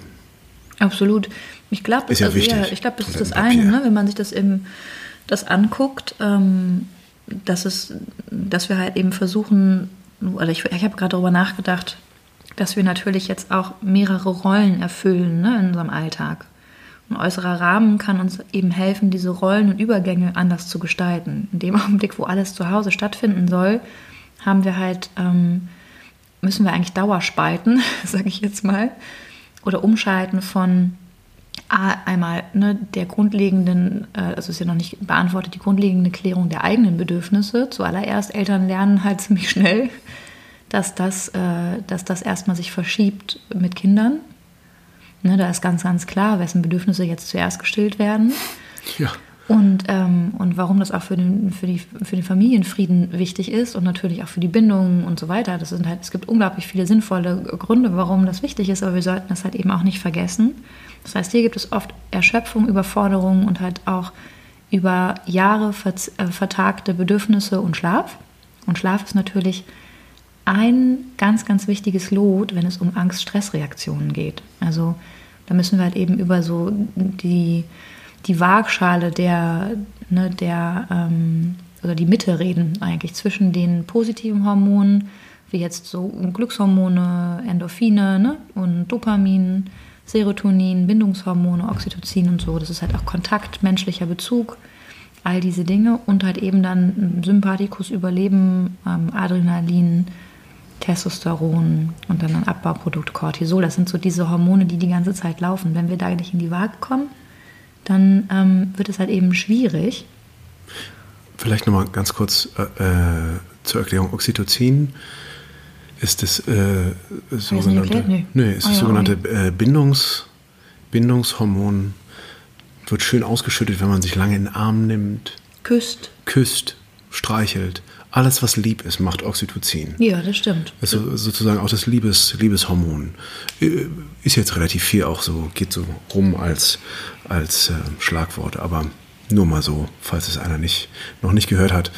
Absolut. Ich glaube, ja also, ja, glaub, das ist das eine, ne, wenn man sich das im das anguckt, ähm, dass, es, dass wir halt eben versuchen, oder ich, ich habe gerade darüber nachgedacht, dass wir natürlich jetzt auch mehrere Rollen erfüllen ne, in unserem Alltag. Ein äußerer Rahmen kann uns eben helfen, diese Rollen und Übergänge anders zu gestalten. In dem Augenblick, wo alles zu Hause stattfinden soll, haben wir halt, ähm, müssen wir eigentlich Dauerspalten, sage ich jetzt mal, oder umschalten von einmal ne, der grundlegenden, äh, also ist ja noch nicht beantwortet, die grundlegende Klärung der eigenen Bedürfnisse. Zuallererst, Eltern lernen halt ziemlich schnell, dass das, äh, dass das erstmal sich verschiebt mit Kindern. Ne, da ist ganz, ganz klar, wessen Bedürfnisse jetzt zuerst gestillt werden. Ja. Und, ähm, und warum das auch für den, für, die, für den Familienfrieden wichtig ist und natürlich auch für die Bindung und so weiter. Das sind halt, es gibt unglaublich viele sinnvolle Gründe, warum das wichtig ist, aber wir sollten das halt eben auch nicht vergessen. Das heißt, hier gibt es oft Erschöpfung, Überforderung und halt auch über Jahre äh, vertagte Bedürfnisse und Schlaf. Und Schlaf ist natürlich ein ganz, ganz wichtiges Lot, wenn es um Angst-Stress-Reaktionen geht. Also da müssen wir halt eben über so die, die Waagschale der, ne, der ähm, oder die Mitte reden eigentlich zwischen den positiven Hormonen, wie jetzt so Glückshormone, Endorphine ne, und Dopamin, Serotonin, Bindungshormone, Oxytocin und so. Das ist halt auch Kontakt, menschlicher Bezug, all diese Dinge und halt eben dann Sympathikus, Überleben, ähm, Adrenalin, Testosteron und dann ein Abbauprodukt Cortisol. Das sind so diese Hormone, die die ganze Zeit laufen. Wenn wir da nicht in die Waage kommen, dann ähm, wird es halt eben schwierig. Vielleicht nochmal ganz kurz äh, äh, zur Erklärung. Oxytocin ist das äh, sogenannte, nee. nee, ist oh, das ja, sogenannte äh, Bindungs, Bindungshormon. Wird schön ausgeschüttet, wenn man sich lange in den Arm nimmt. Küsst. Küsst, streichelt. Alles, was lieb ist, macht Oxytocin. Ja, das stimmt. Ist sozusagen auch das Liebes, Liebeshormon. Ist jetzt relativ viel auch so, geht so rum als, als äh, Schlagwort, aber nur mal so, falls es einer nicht, noch nicht gehört hat.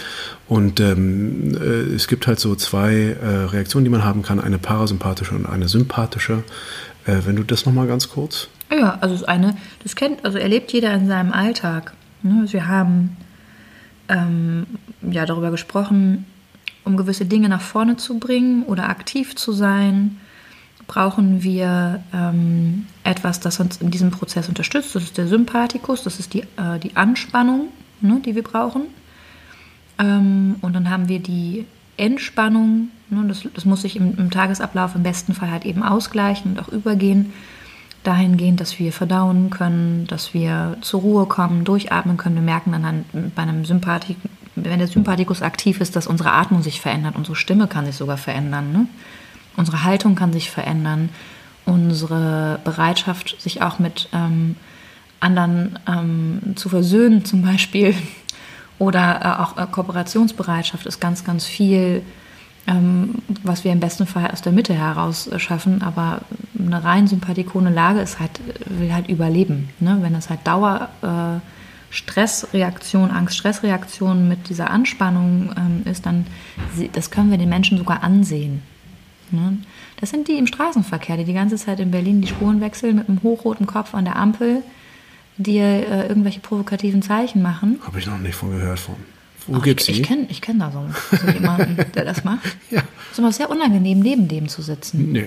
Und ähm, äh, es gibt halt so zwei äh, Reaktionen, die man haben kann, eine parasympathische und eine sympathische. Äh, wenn du das nochmal ganz kurz. Ja, also das eine, das kennt, also erlebt jeder in seinem Alltag. Ne? Also wir haben ähm, ja darüber gesprochen, um gewisse Dinge nach vorne zu bringen oder aktiv zu sein, brauchen wir ähm, etwas, das uns in diesem Prozess unterstützt. Das ist der Sympathikus, das ist die, äh, die Anspannung, ne, die wir brauchen. Ähm, und dann haben wir die Entspannung. Ne, das, das, muss sich im, im, Tagesablauf im besten Fall halt eben ausgleichen und auch übergehen. Dahingehend, dass wir verdauen können, dass wir zur Ruhe kommen, durchatmen können. Wir merken dann bei einem Sympathik, wenn der Sympathikus aktiv ist, dass unsere Atmung sich verändert, unsere Stimme kann sich sogar verändern. Ne? Unsere Haltung kann sich verändern. Unsere Bereitschaft, sich auch mit ähm, anderen ähm, zu versöhnen, zum Beispiel, oder äh, auch äh, Kooperationsbereitschaft ist ganz, ganz viel, was wir im besten Fall aus der Mitte heraus schaffen. Aber eine rein sympathikone Lage ist halt, will halt überleben. Ne? Wenn es halt Dauer äh, Stressreaktion, Angst-Stressreaktion mit dieser Anspannung ähm, ist, dann das können wir den Menschen sogar ansehen. Ne? Das sind die im Straßenverkehr, die die ganze Zeit in Berlin die Spuren wechseln mit einem hochroten Kopf an der Ampel dir äh, irgendwelche provokativen Zeichen machen. Habe ich noch nicht von gehört von. Wo Ach, gibt's ich, ich kenne ich kenn da so, so jemanden, der das macht. ja. Es ist immer sehr unangenehm, neben dem zu sitzen. Ja.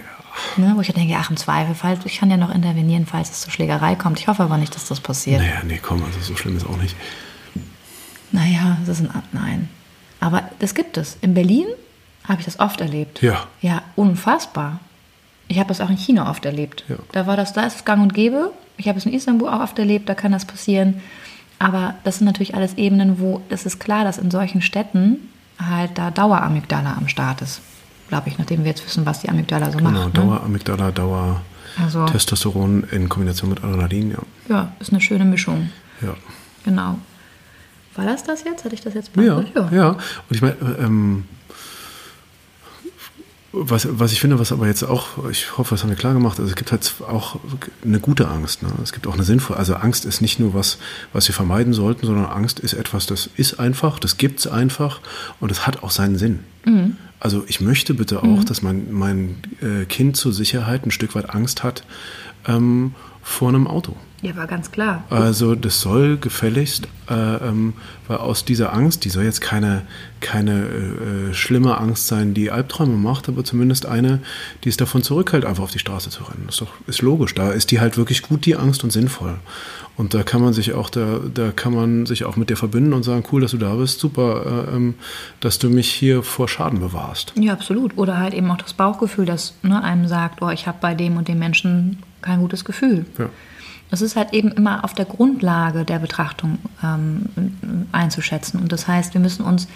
Ne, wo ich denke, ach im Zweifel, ich kann ja noch intervenieren, falls es zur Schlägerei kommt. Ich hoffe aber nicht, dass das passiert. Naja, nee, komm, also so schlimm ist auch nicht. Naja, das ist ein, nein. Aber das gibt es. In Berlin habe ich das oft erlebt. Ja. Ja, unfassbar. Ich habe das auch in China oft erlebt. Ja. Da war das, da ist es gang und gäbe. Ich habe es in Istanbul auch oft erlebt, da kann das passieren. Aber das sind natürlich alles Ebenen, wo es ist klar, dass in solchen Städten halt da Daueramygdala am Start ist. Glaube ich, nachdem wir jetzt wissen, was die Amygdala so Genau, macht. Ne? Daueramygdala, Dauer Also, Testosteron in Kombination mit Adrenalin, ja. ja, ist eine schöne Mischung. Ja. Genau. War das das jetzt? Hatte ich das jetzt Ja, beantwortet? ja. Und ich meine, ähm, was, was ich finde, was aber jetzt auch, ich hoffe, das haben wir klar gemacht, also es gibt halt auch eine gute Angst. Ne? Es gibt auch eine sinnvolle, also Angst ist nicht nur was, was wir vermeiden sollten, sondern Angst ist etwas, das ist einfach, das gibt es einfach und es hat auch seinen Sinn. Also ich möchte bitte auch, dass mein, mein äh, Kind zur Sicherheit ein Stück weit Angst hat ähm, vor einem Auto. Ja, war ganz klar. Also das soll gefälligst, äh, ähm, weil aus dieser Angst, die soll jetzt keine, keine äh, äh, schlimme Angst sein, die Albträume macht, aber zumindest eine, die es davon zurückhält, einfach auf die Straße zu rennen. Das ist doch ist logisch. Da ist die halt wirklich gut, die Angst und sinnvoll. Und da kann man sich auch, da, da kann man sich auch mit dir verbinden und sagen, cool, dass du da bist, super, äh, ähm, dass du mich hier vor Schaden bewahrst. Ja, absolut. Oder halt eben auch das Bauchgefühl, das ne, einem sagt, oh, ich habe bei dem und dem Menschen kein gutes Gefühl. Ja. Das ist halt eben immer auf der Grundlage der Betrachtung ähm, einzuschätzen. Und das heißt, wir müssen uns,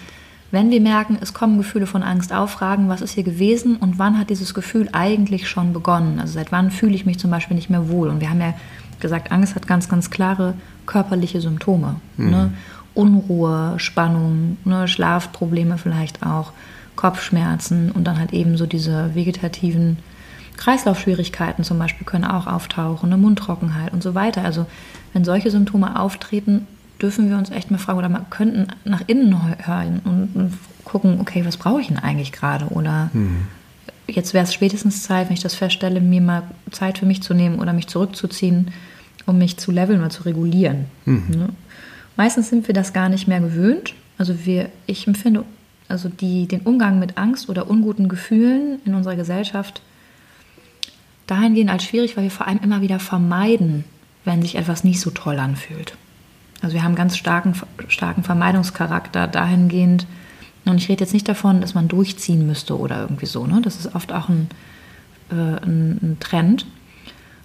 wenn wir merken, es kommen Gefühle von Angst auf, fragen, was ist hier gewesen und wann hat dieses Gefühl eigentlich schon begonnen? Also seit wann fühle ich mich zum Beispiel nicht mehr wohl? Und wir haben ja gesagt, Angst hat ganz, ganz klare körperliche Symptome. Ne? Unruhe, Spannung, ne? Schlafprobleme vielleicht auch, Kopfschmerzen und dann halt eben so diese vegetativen Kreislaufschwierigkeiten zum Beispiel können auch auftauchen, eine Mundtrockenheit und so weiter. Also wenn solche Symptome auftreten, dürfen wir uns echt mal fragen oder mal könnten nach innen hören und, und gucken, okay, was brauche ich denn eigentlich gerade? Oder jetzt wäre es spätestens Zeit, wenn ich das feststelle, mir mal Zeit für mich zu nehmen oder mich zurückzuziehen, um mich zu leveln oder zu regulieren. Ne? Meistens sind wir das gar nicht mehr gewöhnt. Also wir, ich empfinde also die, den Umgang mit Angst oder unguten Gefühlen in unserer Gesellschaft dahingehend als schwierig, weil wir vor allem immer wieder vermeiden, wenn sich etwas nicht so toll anfühlt. Also wir haben ganz starken, starken Vermeidungscharakter dahingehend. Und ich rede jetzt nicht davon, dass man durchziehen müsste oder irgendwie so. Ne? Das ist oft auch ein, äh, ein, ein Trend.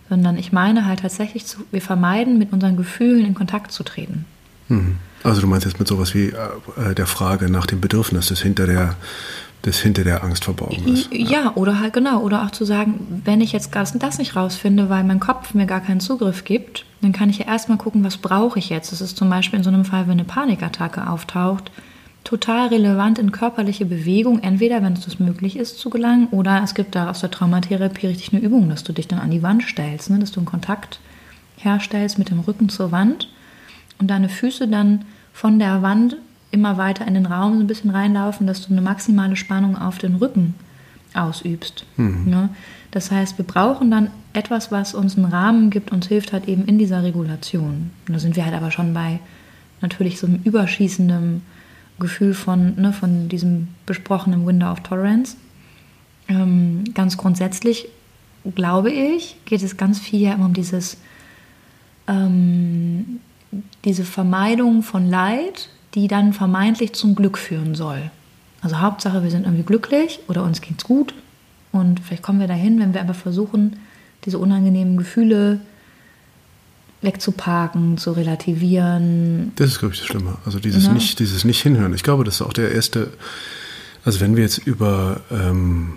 Sondern ich meine halt tatsächlich, zu, wir vermeiden, mit unseren Gefühlen in Kontakt zu treten. Mhm. Also du meinst jetzt mit sowas wie äh, der Frage nach dem Bedürfnis, das hinter der, das hinter der Angst verborgen ist. Ja, oder halt genau. Oder auch zu sagen, wenn ich jetzt das, das nicht rausfinde, weil mein Kopf mir gar keinen Zugriff gibt, dann kann ich ja erstmal gucken, was brauche ich jetzt. Das ist zum Beispiel in so einem Fall, wenn eine Panikattacke auftaucht, total relevant in körperliche Bewegung, entweder wenn es das möglich ist zu gelangen, oder es gibt da aus der Traumatherapie richtig eine Übung, dass du dich dann an die Wand stellst, ne? dass du einen Kontakt herstellst mit dem Rücken zur Wand und deine Füße dann von der Wand immer weiter in den Raum so ein bisschen reinlaufen, dass du eine maximale Spannung auf den Rücken ausübst. Ne? Das heißt, wir brauchen dann etwas, was uns einen Rahmen gibt, uns hilft halt eben in dieser Regulation. Und da sind wir halt aber schon bei natürlich so einem überschießenden Gefühl von, ne, von diesem besprochenen Window of Tolerance. Ähm, ganz grundsätzlich glaube ich, geht es ganz viel ja immer um dieses ähm, diese Vermeidung von Leid, die dann vermeintlich zum Glück führen soll. Also Hauptsache, wir sind irgendwie glücklich oder uns geht's gut und vielleicht kommen wir dahin, wenn wir einfach versuchen, diese unangenehmen Gefühle wegzuparken, zu relativieren. Das ist, glaube ich, das Schlimme. Also dieses, Ja. nicht, dieses nicht hinhören. Ich glaube, das ist auch der erste, also wenn wir jetzt über, ähm,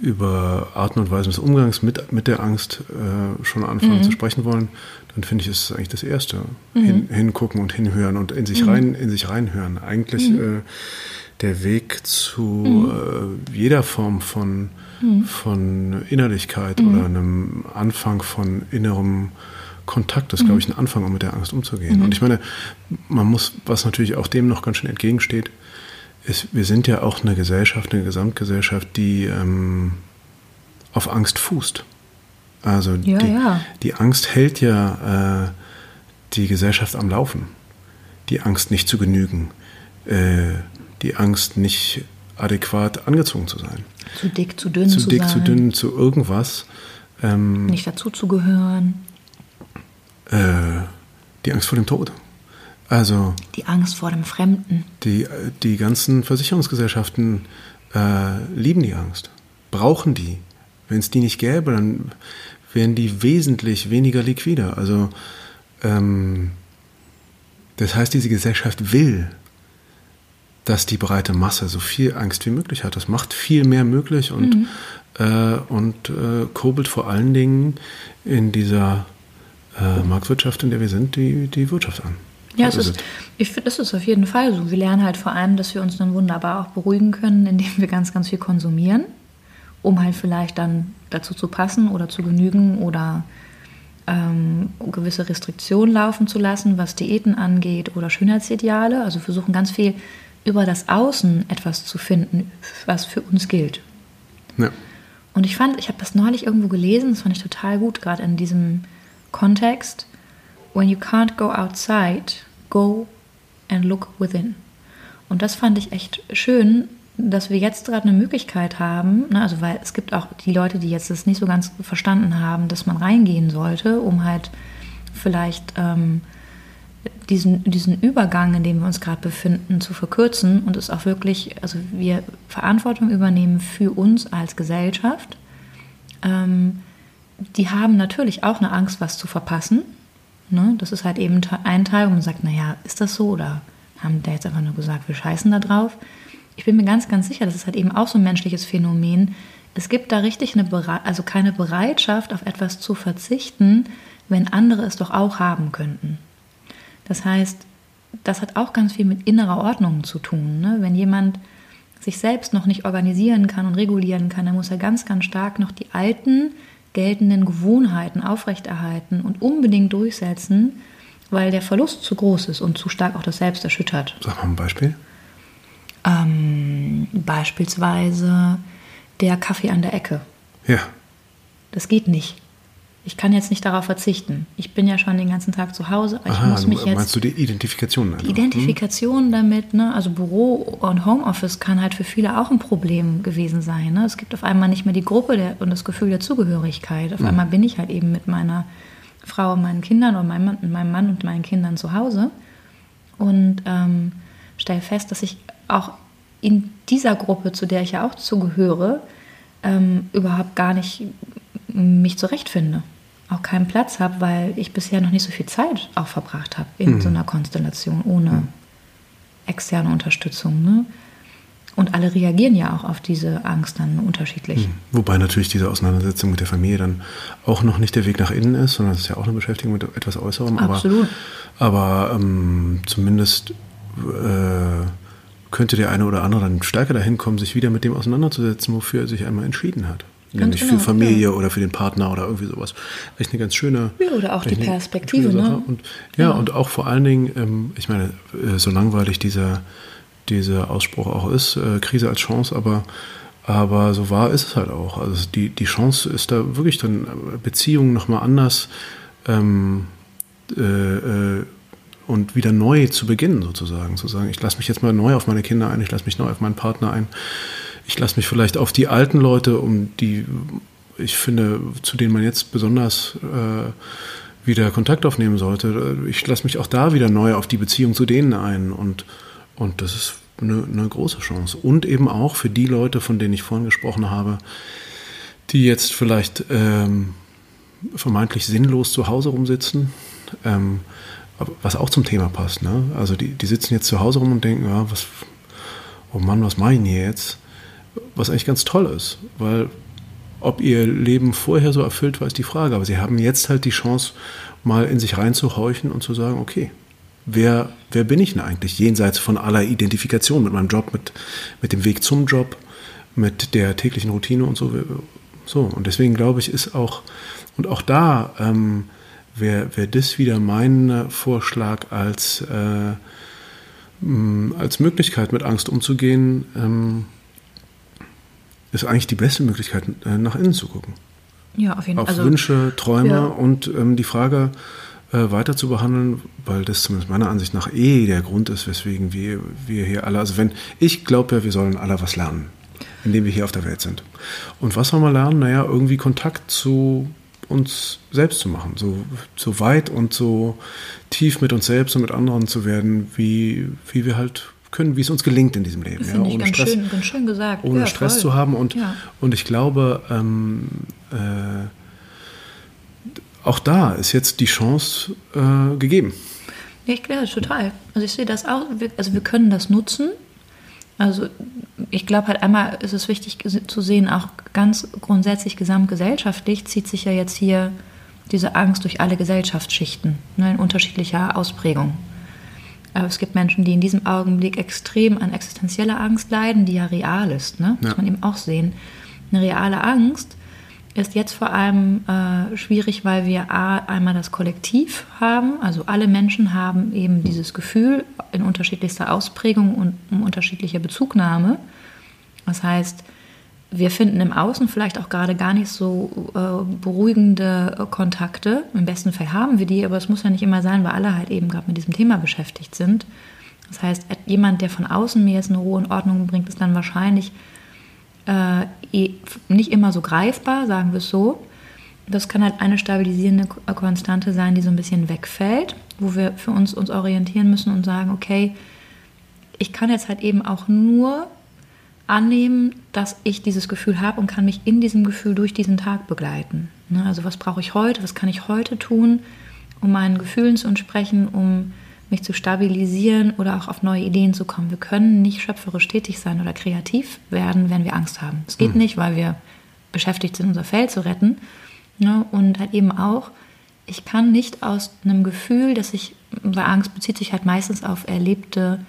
über Arten und Weisen des Umgangs mit, mit der Angst äh, schon anfangen zu sprechen wollen, dann finde ich, ist es eigentlich das Erste. Hin, hingucken und hinhören und in sich rein, in sich reinhören. Eigentlich äh, der Weg zu äh, jeder Form von, von Innerlichkeit oder einem Anfang von innerem Kontakt ist, glaube ich, ein Anfang, um mit der Angst umzugehen. Und ich meine, man muss, was natürlich auch dem noch ganz schön entgegensteht, ist, wir sind ja auch eine Gesellschaft, eine Gesamtgesellschaft, die ähm, auf Angst fußt. Also Ja, die, ja. die Angst hält ja äh, die Gesellschaft am Laufen. Die Angst nicht zu genügen, äh, die Angst nicht adäquat angezogen zu sein, Zu dick, zu dünn zu zu, dick, sein, zu dünn, zu irgendwas. Ähm, nicht dazu zu gehören, äh, die Angst vor dem Tod. Also die Angst vor dem Fremden. die, die ganzen Versicherungsgesellschaften äh, lieben die Angst, brauchen die. Wenn es die nicht gäbe, dann wären die wesentlich weniger liquider. Also ähm, das heißt, diese Gesellschaft will, dass die breite Masse so viel Angst wie möglich hat. Das macht viel mehr möglich und, mhm. äh, und äh, kurbelt vor allen Dingen in dieser äh, Marktwirtschaft, in der wir sind, die, die Wirtschaft an. Ja, es ist, ich finde, das ist auf jeden Fall so. Wir lernen halt vor allem, dass wir uns dann wunderbar auch beruhigen können, indem wir ganz, ganz viel konsumieren, um halt vielleicht dann dazu zu passen oder zu genügen oder ähm, gewisse Restriktionen laufen zu lassen, was Diäten angeht oder Schönheitsideale. Also versuchen ganz viel über das Außen etwas zu finden, was für uns gilt. Ja. Und ich fand, ich habe das neulich irgendwo gelesen, das fand ich total gut, gerade in diesem Kontext. When you can't go outside, go and look within. Und das fand ich echt schön, dass wir jetzt gerade eine Möglichkeit haben, ne, also weil es gibt auch die Leute, die jetzt das nicht so ganz verstanden haben, dass man reingehen sollte, um halt vielleicht ähm, diesen, diesen Übergang, in dem wir uns gerade befinden, zu verkürzen und es auch wirklich, also wir Verantwortung übernehmen für uns als Gesellschaft. Ähm, die haben natürlich auch eine Angst, was zu verpassen. Ne? Das ist halt eben ein Teil, wo man sagt, naja, ist das so oder haben der jetzt einfach nur gesagt, wir scheißen da drauf. Ich bin mir ganz, ganz sicher, das ist halt eben auch so ein menschliches Phänomen. Es gibt da richtig eine, Bere also keine Bereitschaft, auf etwas zu verzichten, wenn andere es doch auch haben könnten. Das heißt, das hat auch ganz viel mit innerer Ordnung zu tun. Ne? Wenn jemand sich selbst noch nicht organisieren kann und regulieren kann, dann muss er ganz, ganz stark noch die alten geltenden Gewohnheiten aufrechterhalten und unbedingt durchsetzen, weil der Verlust zu groß ist und zu stark auch das Selbst erschüttert. Sag mal ein Beispiel. Ähm, beispielsweise der Kaffee an der Ecke. Ja. Das geht nicht ich kann jetzt nicht darauf verzichten. Ich bin ja schon den ganzen Tag zu Hause. Ich Aha, muss mich jetzt, meinst du die Identifikation? Also? Die Identifikation hm? damit, ne? also Büro und Homeoffice kann halt für viele auch ein Problem gewesen sein. Ne? Es gibt auf einmal nicht mehr die Gruppe der, und das Gefühl der Zugehörigkeit. Auf hm. einmal bin ich halt eben mit meiner Frau und meinen Kindern oder meinem Mann, meinem Mann und meinen Kindern zu Hause und ähm, stelle fest, dass ich auch in dieser Gruppe, zu der ich ja auch zugehöre, ähm, überhaupt gar nicht mich zurechtfinde auch keinen Platz habe, weil ich bisher noch nicht so viel Zeit auch verbracht habe in mhm. so einer Konstellation ohne mhm. externe Unterstützung. Ne? Und alle reagieren ja auch auf diese Angst dann unterschiedlich. Mhm. Wobei natürlich diese Auseinandersetzung mit der Familie dann auch noch nicht der Weg nach innen ist, sondern es ist ja auch eine Beschäftigung mit etwas Äußerem. Absolut. Aber, aber ähm, zumindest äh, könnte der eine oder andere dann stärker dahin kommen, sich wieder mit dem auseinanderzusetzen, wofür er sich einmal entschieden hat. Nämlich genau, für Familie ja. oder für den Partner oder irgendwie sowas. Echt eine ganz schöne. Ja, oder auch die Perspektive. Ne? Und, ja, ja, und auch vor allen Dingen, ähm, ich meine, äh, so langweilig dieser, dieser Ausspruch auch ist, äh, Krise als Chance, aber, aber so wahr ist es halt auch. Also die, die Chance ist da wirklich dann äh, Beziehungen nochmal anders ähm, äh, äh, und wieder neu zu beginnen, sozusagen. Zu sagen, ich lasse mich jetzt mal neu auf meine Kinder ein, ich lasse mich neu auf meinen Partner ein ich lasse mich vielleicht auf die alten Leute, um die ich finde, zu denen man jetzt besonders äh, wieder Kontakt aufnehmen sollte. Ich lasse mich auch da wieder neu auf die Beziehung zu denen ein und, und das ist eine, eine große Chance. Und eben auch für die Leute, von denen ich vorhin gesprochen habe, die jetzt vielleicht ähm, vermeintlich sinnlos zu Hause rumsitzen, ähm, was auch zum Thema passt. Ne? Also die, die sitzen jetzt zu Hause rum und denken, ja, was, oh Mann, was mache ich denn hier jetzt? was eigentlich ganz toll ist, weil ob ihr Leben vorher so erfüllt war, ist die Frage. Aber sie haben jetzt halt die Chance, mal in sich reinzuhorchen und zu sagen, okay, wer, wer bin ich denn eigentlich jenseits von aller Identifikation mit meinem Job, mit, mit dem Weg zum Job, mit der täglichen Routine und so. So, und deswegen glaube ich, ist auch, und auch da ähm, wäre wär das wieder mein Vorschlag als, äh, als Möglichkeit, mit Angst umzugehen. Ähm, ist eigentlich die beste Möglichkeit, äh, nach innen zu gucken. Ja, auf jeden Fall. Auf also, Wünsche, Träume ja. und ähm, die Frage äh, weiter zu behandeln, weil das zumindest meiner Ansicht nach eh der Grund ist, weswegen wir, wir hier alle, also wenn, ich glaube ja, wir sollen alle was lernen, indem wir hier auf der Welt sind. Und was soll man lernen? Naja, irgendwie Kontakt zu uns selbst zu machen, so, so weit und so tief mit uns selbst und mit anderen zu werden, wie, wie wir halt können, wie es uns gelingt in diesem Leben. Ja, ohne ganz Stress, schön, ganz schön gesagt. Ohne ja, Stress voll. zu haben. Und, ja. und ich glaube, ähm, äh, auch da ist jetzt die Chance äh, gegeben. Ja, ich glaube, total. Also ich sehe das auch, also wir können das nutzen. Also ich glaube halt einmal ist es wichtig zu sehen, auch ganz grundsätzlich gesamtgesellschaftlich zieht sich ja jetzt hier diese Angst durch alle Gesellschaftsschichten ne, in unterschiedlicher Ausprägung. Aber es gibt Menschen, die in diesem Augenblick extrem an existenzieller Angst leiden, die ja real ist. Ne? Muss man eben auch sehen. Eine reale Angst ist jetzt vor allem äh, schwierig, weil wir A, einmal das Kollektiv haben, also alle Menschen haben eben dieses Gefühl in unterschiedlichster Ausprägung und um unterschiedlicher Bezugnahme. Das heißt, wir finden im Außen vielleicht auch gerade gar nicht so äh, beruhigende Kontakte. Im besten Fall haben wir die, aber es muss ja nicht immer sein, weil alle halt eben gerade mit diesem Thema beschäftigt sind. Das heißt, jemand, der von außen mir jetzt eine Ruhe und Ordnung bringt, ist dann wahrscheinlich äh, nicht immer so greifbar, sagen wir es so. Das kann halt eine stabilisierende Konstante sein, die so ein bisschen wegfällt, wo wir für uns uns orientieren müssen und sagen, okay, ich kann jetzt halt eben auch nur annehmen, dass ich dieses Gefühl habe und kann mich in diesem Gefühl durch diesen Tag begleiten. Ne, also was brauche ich heute, was kann ich heute tun, um meinen Gefühlen zu entsprechen, um mich zu stabilisieren oder auch auf neue Ideen zu kommen. Wir können nicht schöpferisch tätig sein oder kreativ werden, wenn wir Angst haben. Es geht mhm. nicht, weil wir beschäftigt sind, unser Feld zu retten. Ne? Und halt eben auch, ich kann nicht aus einem Gefühl, dass ich, weil Angst bezieht sich halt meistens auf erlebte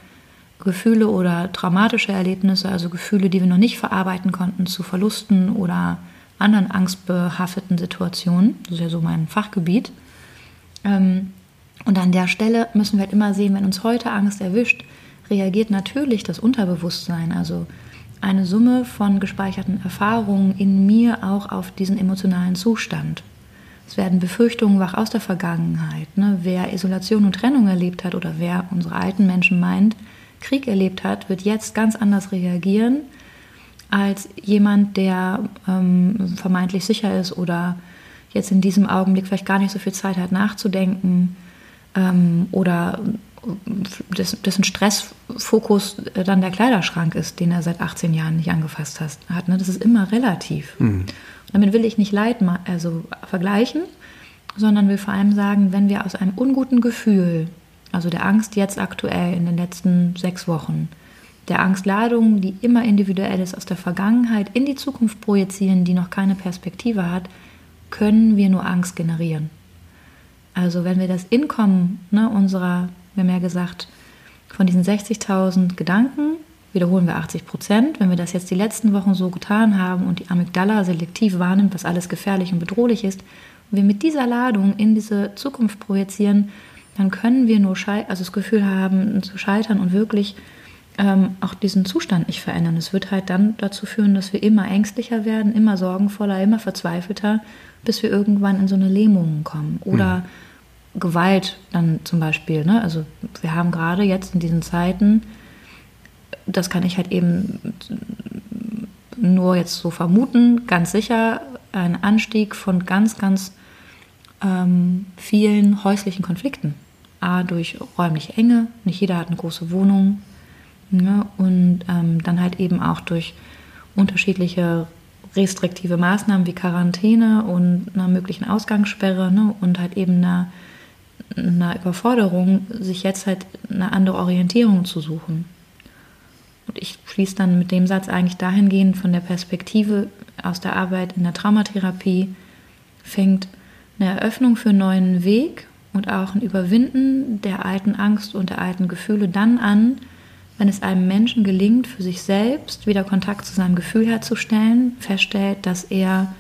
Gefühle oder traumatische Erlebnisse, also Gefühle, die wir noch nicht verarbeiten konnten, zu Verlusten oder anderen angstbehafteten Situationen. Das ist ja so mein Fachgebiet. Ähm, und an der Stelle müssen wir halt immer sehen, wenn uns heute Angst erwischt, reagiert natürlich das Unterbewusstsein, also eine Summe von gespeicherten Erfahrungen in mir auch auf diesen emotionalen Zustand. Es werden Befürchtungen wach aus der Vergangenheit. Ne? Wer Isolation und Trennung erlebt hat oder wer unsere alten Menschen meint, Krieg erlebt hat, wird jetzt ganz anders reagieren als jemand, der ähm, vermeintlich sicher ist oder jetzt in diesem Augenblick vielleicht gar nicht so viel Zeit hat nachzudenken ähm, oder dessen Stressfokus dann der Kleiderschrank ist, den er seit 18 Jahren nicht angefasst hat. Ne? Das ist immer relativ. Mhm. Damit will ich nicht Leid also vergleichen, sondern will vor allem sagen, wenn wir aus einem unguten Gefühl, also der Angst jetzt aktuell in den letzten sechs Wochen, der Angstladung, die immer individuell ist, aus der Vergangenheit in die Zukunft projizieren, die noch keine Perspektive hat, können wir nur Angst generieren. Also wenn wir das Inkommen ne, unserer, wir haben ja gesagt, von diesen 60.000 Gedanken wiederholen wir 80 Prozent. Wenn wir das jetzt die letzten Wochen so getan haben und die Amygdala selektiv wahrnimmt, was alles gefährlich und bedrohlich ist, und wir mit dieser Ladung in diese Zukunft projizieren, dann können wir nur also das Gefühl haben, zu scheitern und wirklich ähm, auch diesen Zustand nicht verändern. Es wird halt dann dazu führen, dass wir immer ängstlicher werden, immer sorgenvoller, immer verzweifelter, bis wir irgendwann in so eine Lähmung kommen. Oder mhm Gewalt dann zum Beispiel. Ne? Also wir haben gerade jetzt in diesen Zeiten, das kann ich halt eben nur jetzt so vermuten, ganz sicher einen Anstieg von ganz, ganz ähm, vielen häuslichen Konflikten. A, durch räumliche Enge, nicht jeder hat eine große Wohnung. Ne? Und ähm, dann halt eben auch durch unterschiedliche restriktive Maßnahmen wie Quarantäne und einer möglichen Ausgangssperre ne? und halt eben einer einer Überforderung, sich jetzt halt eine andere Orientierung zu suchen. Und ich schließe dann mit dem Satz eigentlich dahingehend von der Perspektive aus der Arbeit in der Traumatherapie fängt eine Eröffnung für einen neuen Weg und auch ein Überwinden der alten Angst und der alten Gefühle dann an, wenn es einem Menschen gelingt, für sich selbst wieder Kontakt zu seinem Gefühl herzustellen, feststellt, dass er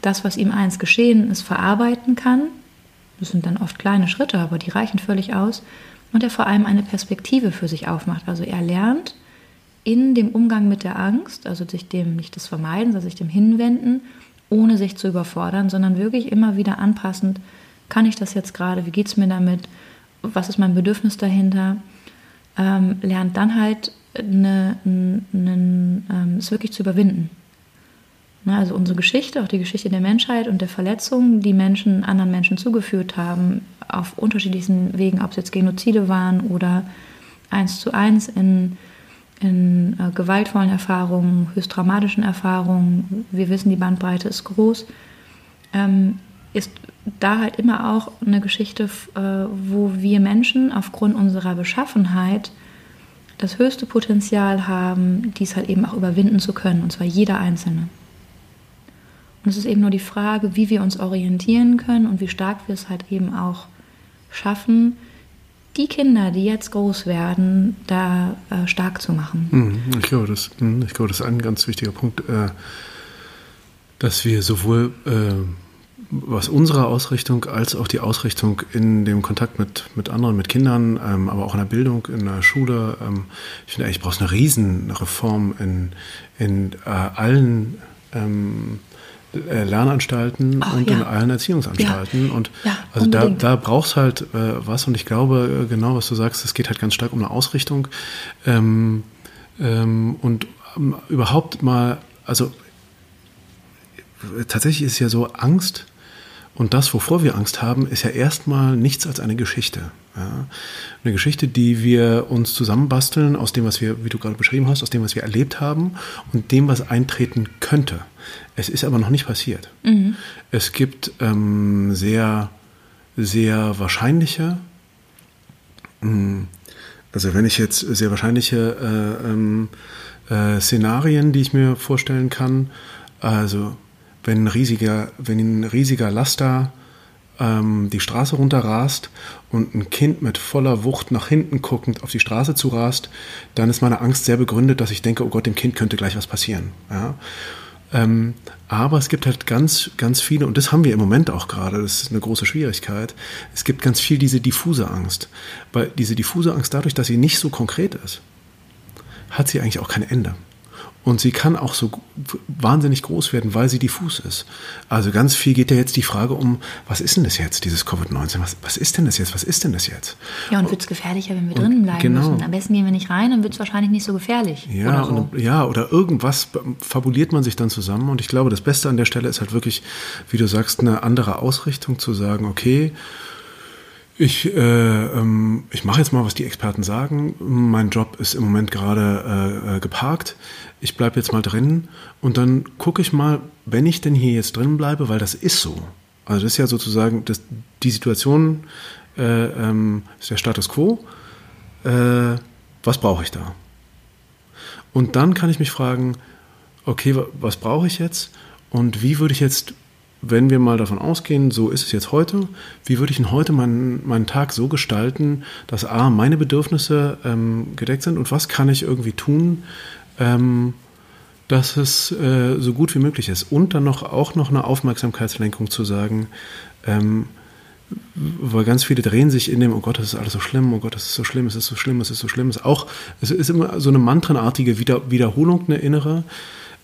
das, was ihm einst geschehen ist, verarbeiten kann das sind dann oft kleine Schritte, aber die reichen völlig aus. Und er vor allem eine Perspektive für sich aufmacht. Also er lernt in dem Umgang mit der Angst, also sich dem nicht das Vermeiden, sondern sich dem Hinwenden, ohne sich zu überfordern, sondern wirklich immer wieder anpassend, kann ich das jetzt gerade, wie geht es mir damit, was ist mein Bedürfnis dahinter, ähm, lernt dann halt eine, eine, eine, ähm, es wirklich zu überwinden. Ne, also unsere Geschichte, auch die Geschichte der Menschheit und der Verletzungen, die Menschen anderen Menschen zugeführt haben, auf unterschiedlichsten Wegen, ob es jetzt Genozide waren oder eins zu eins in, in äh, gewaltvollen Erfahrungen, höchst dramatischen Erfahrungen. Wir wissen, die Bandbreite ist groß. Ähm, ist da halt immer auch eine Geschichte, äh, wo wir Menschen aufgrund unserer Beschaffenheit das höchste Potenzial haben, dies halt eben auch überwinden zu können, und zwar jeder Einzelne. Und es ist eben nur die Frage, wie wir uns orientieren können und wie stark wir es halt eben auch schaffen, die Kinder, die jetzt groß werden, da äh, stark zu machen. Mhm, ich glaube, das, mhm, ich glaube, das ist ein ganz wichtiger Punkt, äh, dass wir sowohl äh, was unsere Ausrichtung als auch die Ausrichtung in dem Kontakt mit, mit anderen, mit Kindern, ähm, aber auch in der Bildung, in der Schule, ähm, ich finde eigentlich, brauchst eine Riesenreform in, in äh, allen ähm, äh, Lernanstalten Ach, und ja. in allen Erziehungsanstalten. Ja. Und ja, also da, da brauchst halt äh, was und ich glaube, äh, genau was du sagst, es geht halt ganz stark um eine Ausrichtung. Ähm, ähm, und ähm, überhaupt mal, also tatsächlich ist ja so Angst und das, wovor wir Angst haben, ist ja erstmal nichts als eine Geschichte. Ja? Eine Geschichte, die wir uns zusammenbasteln aus dem, was wir, wie du gerade beschrieben hast, aus dem, was wir erlebt haben und dem, was eintreten könnte. Es ist aber noch nicht passiert. Mhm. Es gibt ähm, sehr, sehr wahrscheinliche, mh, hm, also wenn ich jetzt sehr wahrscheinliche äh, ähm, äh, Szenarien, die ich mir vorstellen kann, also wenn ein riesiger, wenn ein riesiger Laster ähm, die Straße runterrast und ein Kind mit voller Wucht nach hinten guckend auf die Straße zu rast, dann ist meine Angst sehr begründet, dass ich denke, oh Gott, dem Kind könnte gleich was passieren. Ja? Ähm, aber es gibt halt ganz, ganz viele, und das haben wir im Moment auch gerade, das ist eine große Schwierigkeit, es gibt ganz viel diese diffuse Angst. Weil diese diffuse Angst, dadurch, dass sie nicht so konkret ist, hat sie eigentlich auch kein Ende. Und sie kann auch so wahnsinnig groß werden, weil sie diffus ist. Also ganz viel geht ja jetzt die Frage um, was ist denn das jetzt, dieses Covid-19? Was, was ist denn das jetzt? Was ist denn das jetzt? Ja, und wird es gefährlicher, wenn wir drinnen bleiben genau. müssen? Am besten gehen wir nicht rein, dann wird es wahrscheinlich nicht so gefährlich. Ja, oder so. ja, oder irgendwas fabuliert man sich dann zusammen. Und ich glaube, das Beste an der Stelle ist halt wirklich, wie du sagst, eine andere Ausrichtung zu sagen, okay, ich, äh, ähm, ich mache jetzt mal, was die Experten sagen. Mein Job ist im Moment gerade äh, äh geparkt. Ich bleibe jetzt mal drin und dann gucke ich mal, wenn ich denn hier jetzt drin bleibe, weil das ist so. Also das ist ja sozusagen das, die Situation, äh, ähm, ist der Status quo. Äh, was brauche ich da? Und dann kann ich mich fragen, okay, was brauche ich jetzt? Und wie würde ich jetzt wenn wir mal davon ausgehen, so ist es jetzt heute, wie würde ich denn heute meinen, meinen Tag so gestalten, dass A, meine Bedürfnisse ähm, gedeckt sind und was kann ich irgendwie tun, ähm, dass es äh, so gut wie möglich ist. Und dann noch auch noch eine Aufmerksamkeitslenkung zu sagen, ähm, weil ganz viele drehen sich in dem, oh Gott, das ist alles so schlimm, oh Gott, das ist so schlimm, es ist so schlimm, es ist so schlimm. Es ist auch, es ist immer so eine mantrenartige Wieder Wiederholung, eine innere.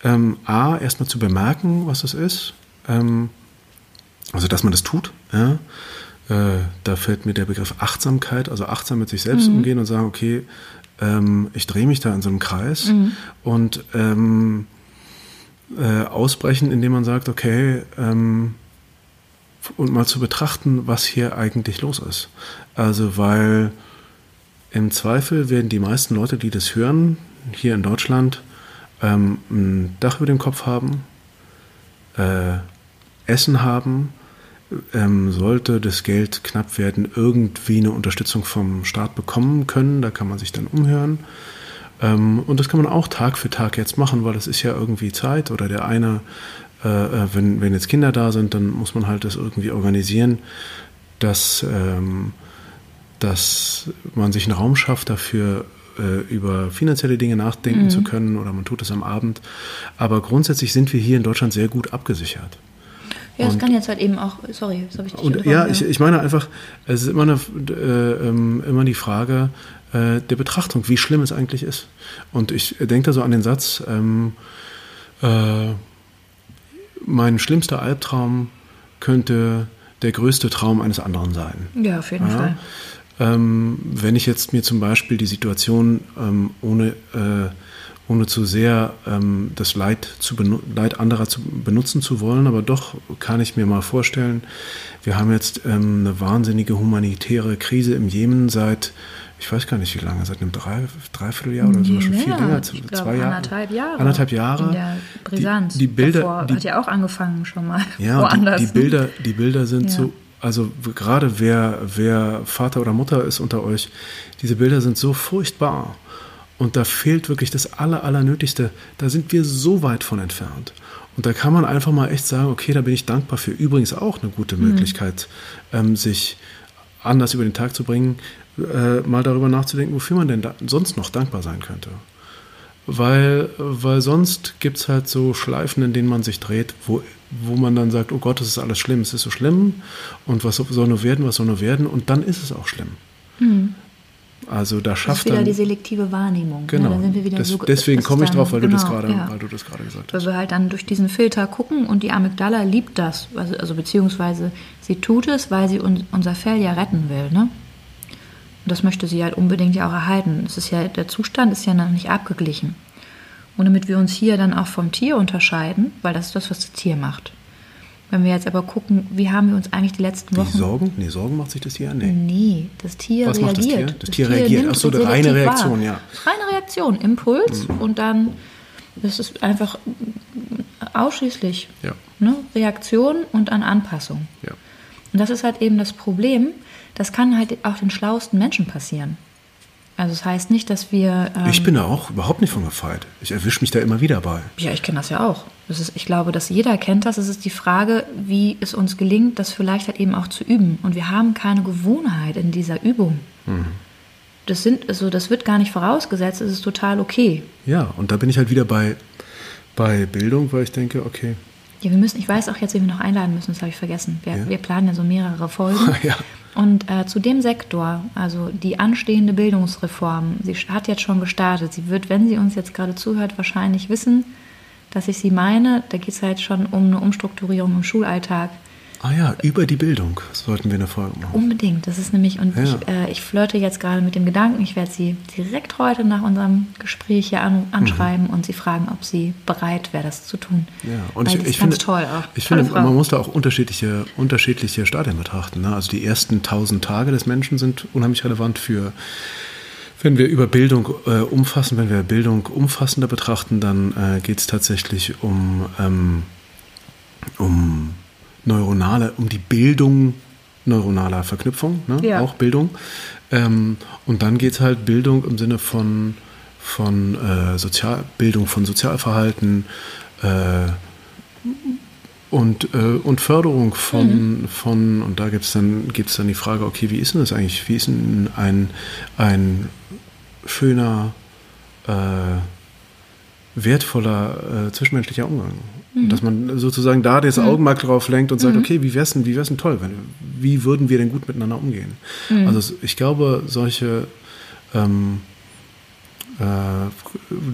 Ähm, A, erstmal zu bemerken, was es ist ähm, also, dass man das tut. Ja? Äh, da fällt mir der Begriff Achtsamkeit, also achtsam mit sich selbst mhm. umgehen und sagen, okay, ähm, ich drehe mich da in so einem Kreis mhm. und ähm, äh, ausbrechen, indem man sagt, okay, ähm, und mal zu betrachten, was hier eigentlich los ist. Also, weil im Zweifel werden die meisten Leute, die das hören, hier in Deutschland, ähm, ein Dach über dem Kopf haben, äh, Essen haben, ähm, sollte das Geld knapp werden, irgendwie eine Unterstützung vom Staat bekommen können. Da kann man sich dann umhören. Ähm, und das kann man auch Tag für Tag jetzt machen, weil das ist ja irgendwie Zeit. Oder der eine, äh, äh, wenn, wenn jetzt Kinder da sind, dann muss man halt das irgendwie organisieren, dass, ähm, dass man sich einen Raum schafft dafür, äh, über finanzielle Dinge nachdenken mhm. zu können oder man tut es am Abend. Aber grundsätzlich sind wir hier in Deutschland sehr gut abgesichert. Ja, es kann jetzt halt eben auch, sorry, das habe ich dich und, Ja, ich, ich meine einfach, es ist immer, eine, äh, ähm, immer die Frage äh, der Betrachtung, wie schlimm es eigentlich ist. Und ich denke da so an den Satz, ähm, äh, mein schlimmster Albtraum könnte der größte Traum eines anderen sein. Ja, auf jeden ja? Fall. Ähm, wenn ich jetzt mir zum Beispiel die Situation ähm, ohne äh, ohne zu sehr ähm, das Leid, zu Leid anderer zu benutzen zu wollen, aber doch kann ich mir mal vorstellen, wir haben jetzt ähm, eine wahnsinnige humanitäre Krise im Jemen seit ich weiß gar nicht wie lange, seit einem Drei, Dreivierteljahr oder so, schon viel länger. Ich zwei glaube, Jahre. anderthalb Jahre. Anderthalb Jahre. In der Brisanz. Die, die Bilder, Davor die, hat ja auch angefangen schon mal ja, woanders. die, die? Bilder, die Bilder sind Ja. so, also gerade wer, wer Vater oder Mutter ist unter euch, diese Bilder sind so furchtbar. Und da fehlt wirklich das Aller, Allernötigste. Da sind wir so weit von entfernt. Und da kann man einfach mal echt sagen, okay, da bin ich dankbar für. Übrigens auch eine gute Mhm. Möglichkeit, ähm, sich anders über den Tag zu bringen, äh, mal darüber nachzudenken, wofür man denn sonst noch dankbar sein könnte. Weil, weil sonst gibt es halt so Schleifen, in denen man sich dreht, wo, wo man dann sagt, oh Gott, das ist alles schlimm, es ist so schlimm und was soll nur werden, was soll nur werden und dann ist es auch schlimm. Also da das ist schafft wieder dann... die selektive Wahrnehmung. Genau. Ne? Wir wieder das, so, deswegen komme ich dann- drauf, weil, du das genau, gerade, ja. weil du das gerade gesagt Weil hast. wir halt dann durch diesen Filter gucken und die Amygdala liebt das. Also, also beziehungsweise sie tut es, weil sie un, unser Fell ja retten will. Ne? Und das möchte sie halt unbedingt ja auch erhalten. Es ist ja, der Zustand ist ja noch nicht abgeglichen. Und damit wir uns hier dann auch vom Tier unterscheiden, weil das ist das, was das Tier macht. Wenn wir jetzt aber gucken, wie haben wir uns eigentlich die letzten Die Wochen... Sorgen? Nee, Sorgen macht sich das Tier? Nee. Nee, das Tier Was macht das reagiert. Tier? Das Tier reagiert. nimmt Ach so, es eine reine Reaktion, wahr. ja. Reine Reaktion, Impuls und dann, das ist einfach ausschließlich Ja. ne, Reaktion und an Anpassung. Ja. Und das ist halt eben das Problem, das kann halt auch den schlauesten Menschen passieren. Also das heißt nicht, dass wir... Ähm, Ich bin da auch überhaupt nicht von gefeit. Ich erwische mich da immer wieder bei. ja, ich kenne das ja auch. Das ist, ich glaube, dass jeder kennt das. Es ist die Frage, wie es uns gelingt, das vielleicht halt eben auch zu üben. Und wir haben keine Gewohnheit in dieser Übung. Das, sind, also das wird gar nicht vorausgesetzt, es ist total okay. Ja, und da bin ich halt wieder bei, bei Bildung, weil ich denke, okay, Ja, wir müssen, ich weiß auch jetzt, wen wir noch einladen müssen, das habe ich vergessen. Wir, Ja. wir planen ja so mehrere Folgen. Ja. Und äh, zu dem Sektor, also die anstehende Bildungsreform, sie hat jetzt schon gestartet. Sie wird, wenn sie uns jetzt gerade zuhört, wahrscheinlich wissen, dass ich sie meine. Da geht es halt schon um eine Umstrukturierung im Schulalltag. Ah ja, über die Bildung sollten wir eine Folge machen. Unbedingt, das ist nämlich, und Ja. ich, äh, ich flirte jetzt gerade mit dem Gedanken, ich werde sie direkt heute nach unserem Gespräch hier an, anschreiben und sie fragen, ob sie bereit wäre, das zu tun. Mhm. Ja, und Weil ich, ich finde, toll auch. ich Tolle finde Frau. man muss da auch unterschiedliche, unterschiedliche Stadien betrachten. Ne? Also die ersten tausend Tage des Menschen sind unheimlich relevant für, wenn wir über Bildung äh, umfassen, wenn wir Bildung umfassender betrachten, dann äh, geht es tatsächlich um, ähm, um neuronale, um die Bildung neuronaler Verknüpfung, ne? Ja. auch Bildung. Ähm, und dann geht es halt Bildung im Sinne von, von äh, Sozial Bildung von Sozialverhalten äh, und, äh, und Förderung von, von und da gibt es dann, gibt's dann die Frage, okay, wie ist denn das eigentlich? Wie ist denn ein, ein schöner, äh, wertvoller äh, zwischenmenschlicher Umgang? Und Dass man sozusagen da das Augenmerk drauf lenkt und sagt, okay, wie wär's denn, wie wär's denn toll, wenn, wie würden wir denn gut miteinander umgehen? Also es- ich glaube, solche ähm, äh,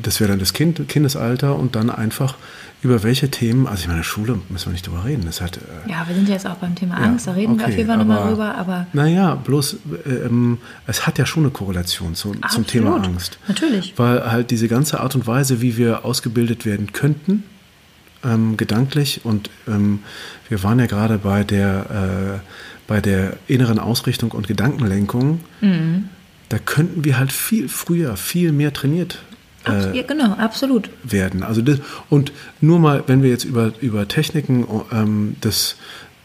das wäre dann das kind, Kindesalter und dann einfach über welche Themen, also ich meine, Schule müssen wir nicht drüber reden. Das halt, äh, Ja, wir sind ja jetzt auch beim Thema Ja, Angst, da reden wir auf okay, jeden Fall nochmal drüber, aber naja, bloß ähm, es hat ja schon eine Korrelation zu, zum Thema Angst. natürlich. Weil halt diese ganze Art und Weise, wie wir ausgebildet werden könnten, ähm, gedanklich und ähm, wir waren ja gerade bei der, äh, bei der inneren Ausrichtung und Gedankenlenkung, Mhm. da könnten wir halt viel früher, viel mehr trainiert äh, ja, genau, absolut. werden. Also das, und nur mal, wenn wir jetzt über, über Techniken ähm, des,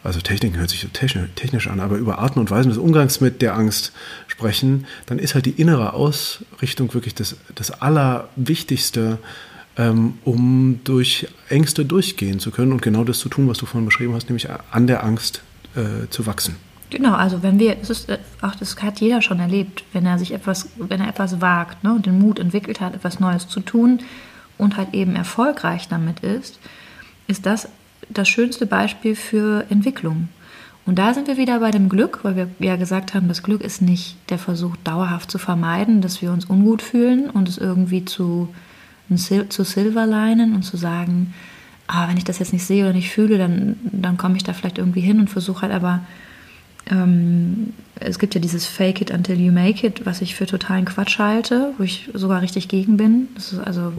also Techniken hört sich technisch, technisch an, aber über Arten und Weisen des Umgangs mit der Angst sprechen, dann ist halt die innere Ausrichtung wirklich das, das Allerwichtigste, ähm, um durch Ängste durchgehen zu können und genau das zu tun, was du vorhin beschrieben hast, nämlich an der Angst äh, zu wachsen. Genau, also wenn wir, es ist äh, auch das hat jeder schon erlebt, wenn er sich etwas, wenn er etwas wagt, ne, den Mut entwickelt hat, etwas Neues zu tun und halt eben erfolgreich damit ist, ist das das schönste Beispiel für Entwicklung. Und da sind wir wieder bei dem Glück, weil wir ja gesagt haben, das Glück ist nicht der Versuch, dauerhaft zu vermeiden, dass wir uns ungut fühlen und es irgendwie zu, Zu silverlinen und zu sagen, ah, wenn ich das jetzt nicht sehe oder nicht fühle, dann, dann komme ich da vielleicht irgendwie hin und versuche halt aber ähm, es gibt ja dieses Fake it until you make it, was ich für totalen Quatsch halte, wo ich sogar richtig gegen bin. Das ist also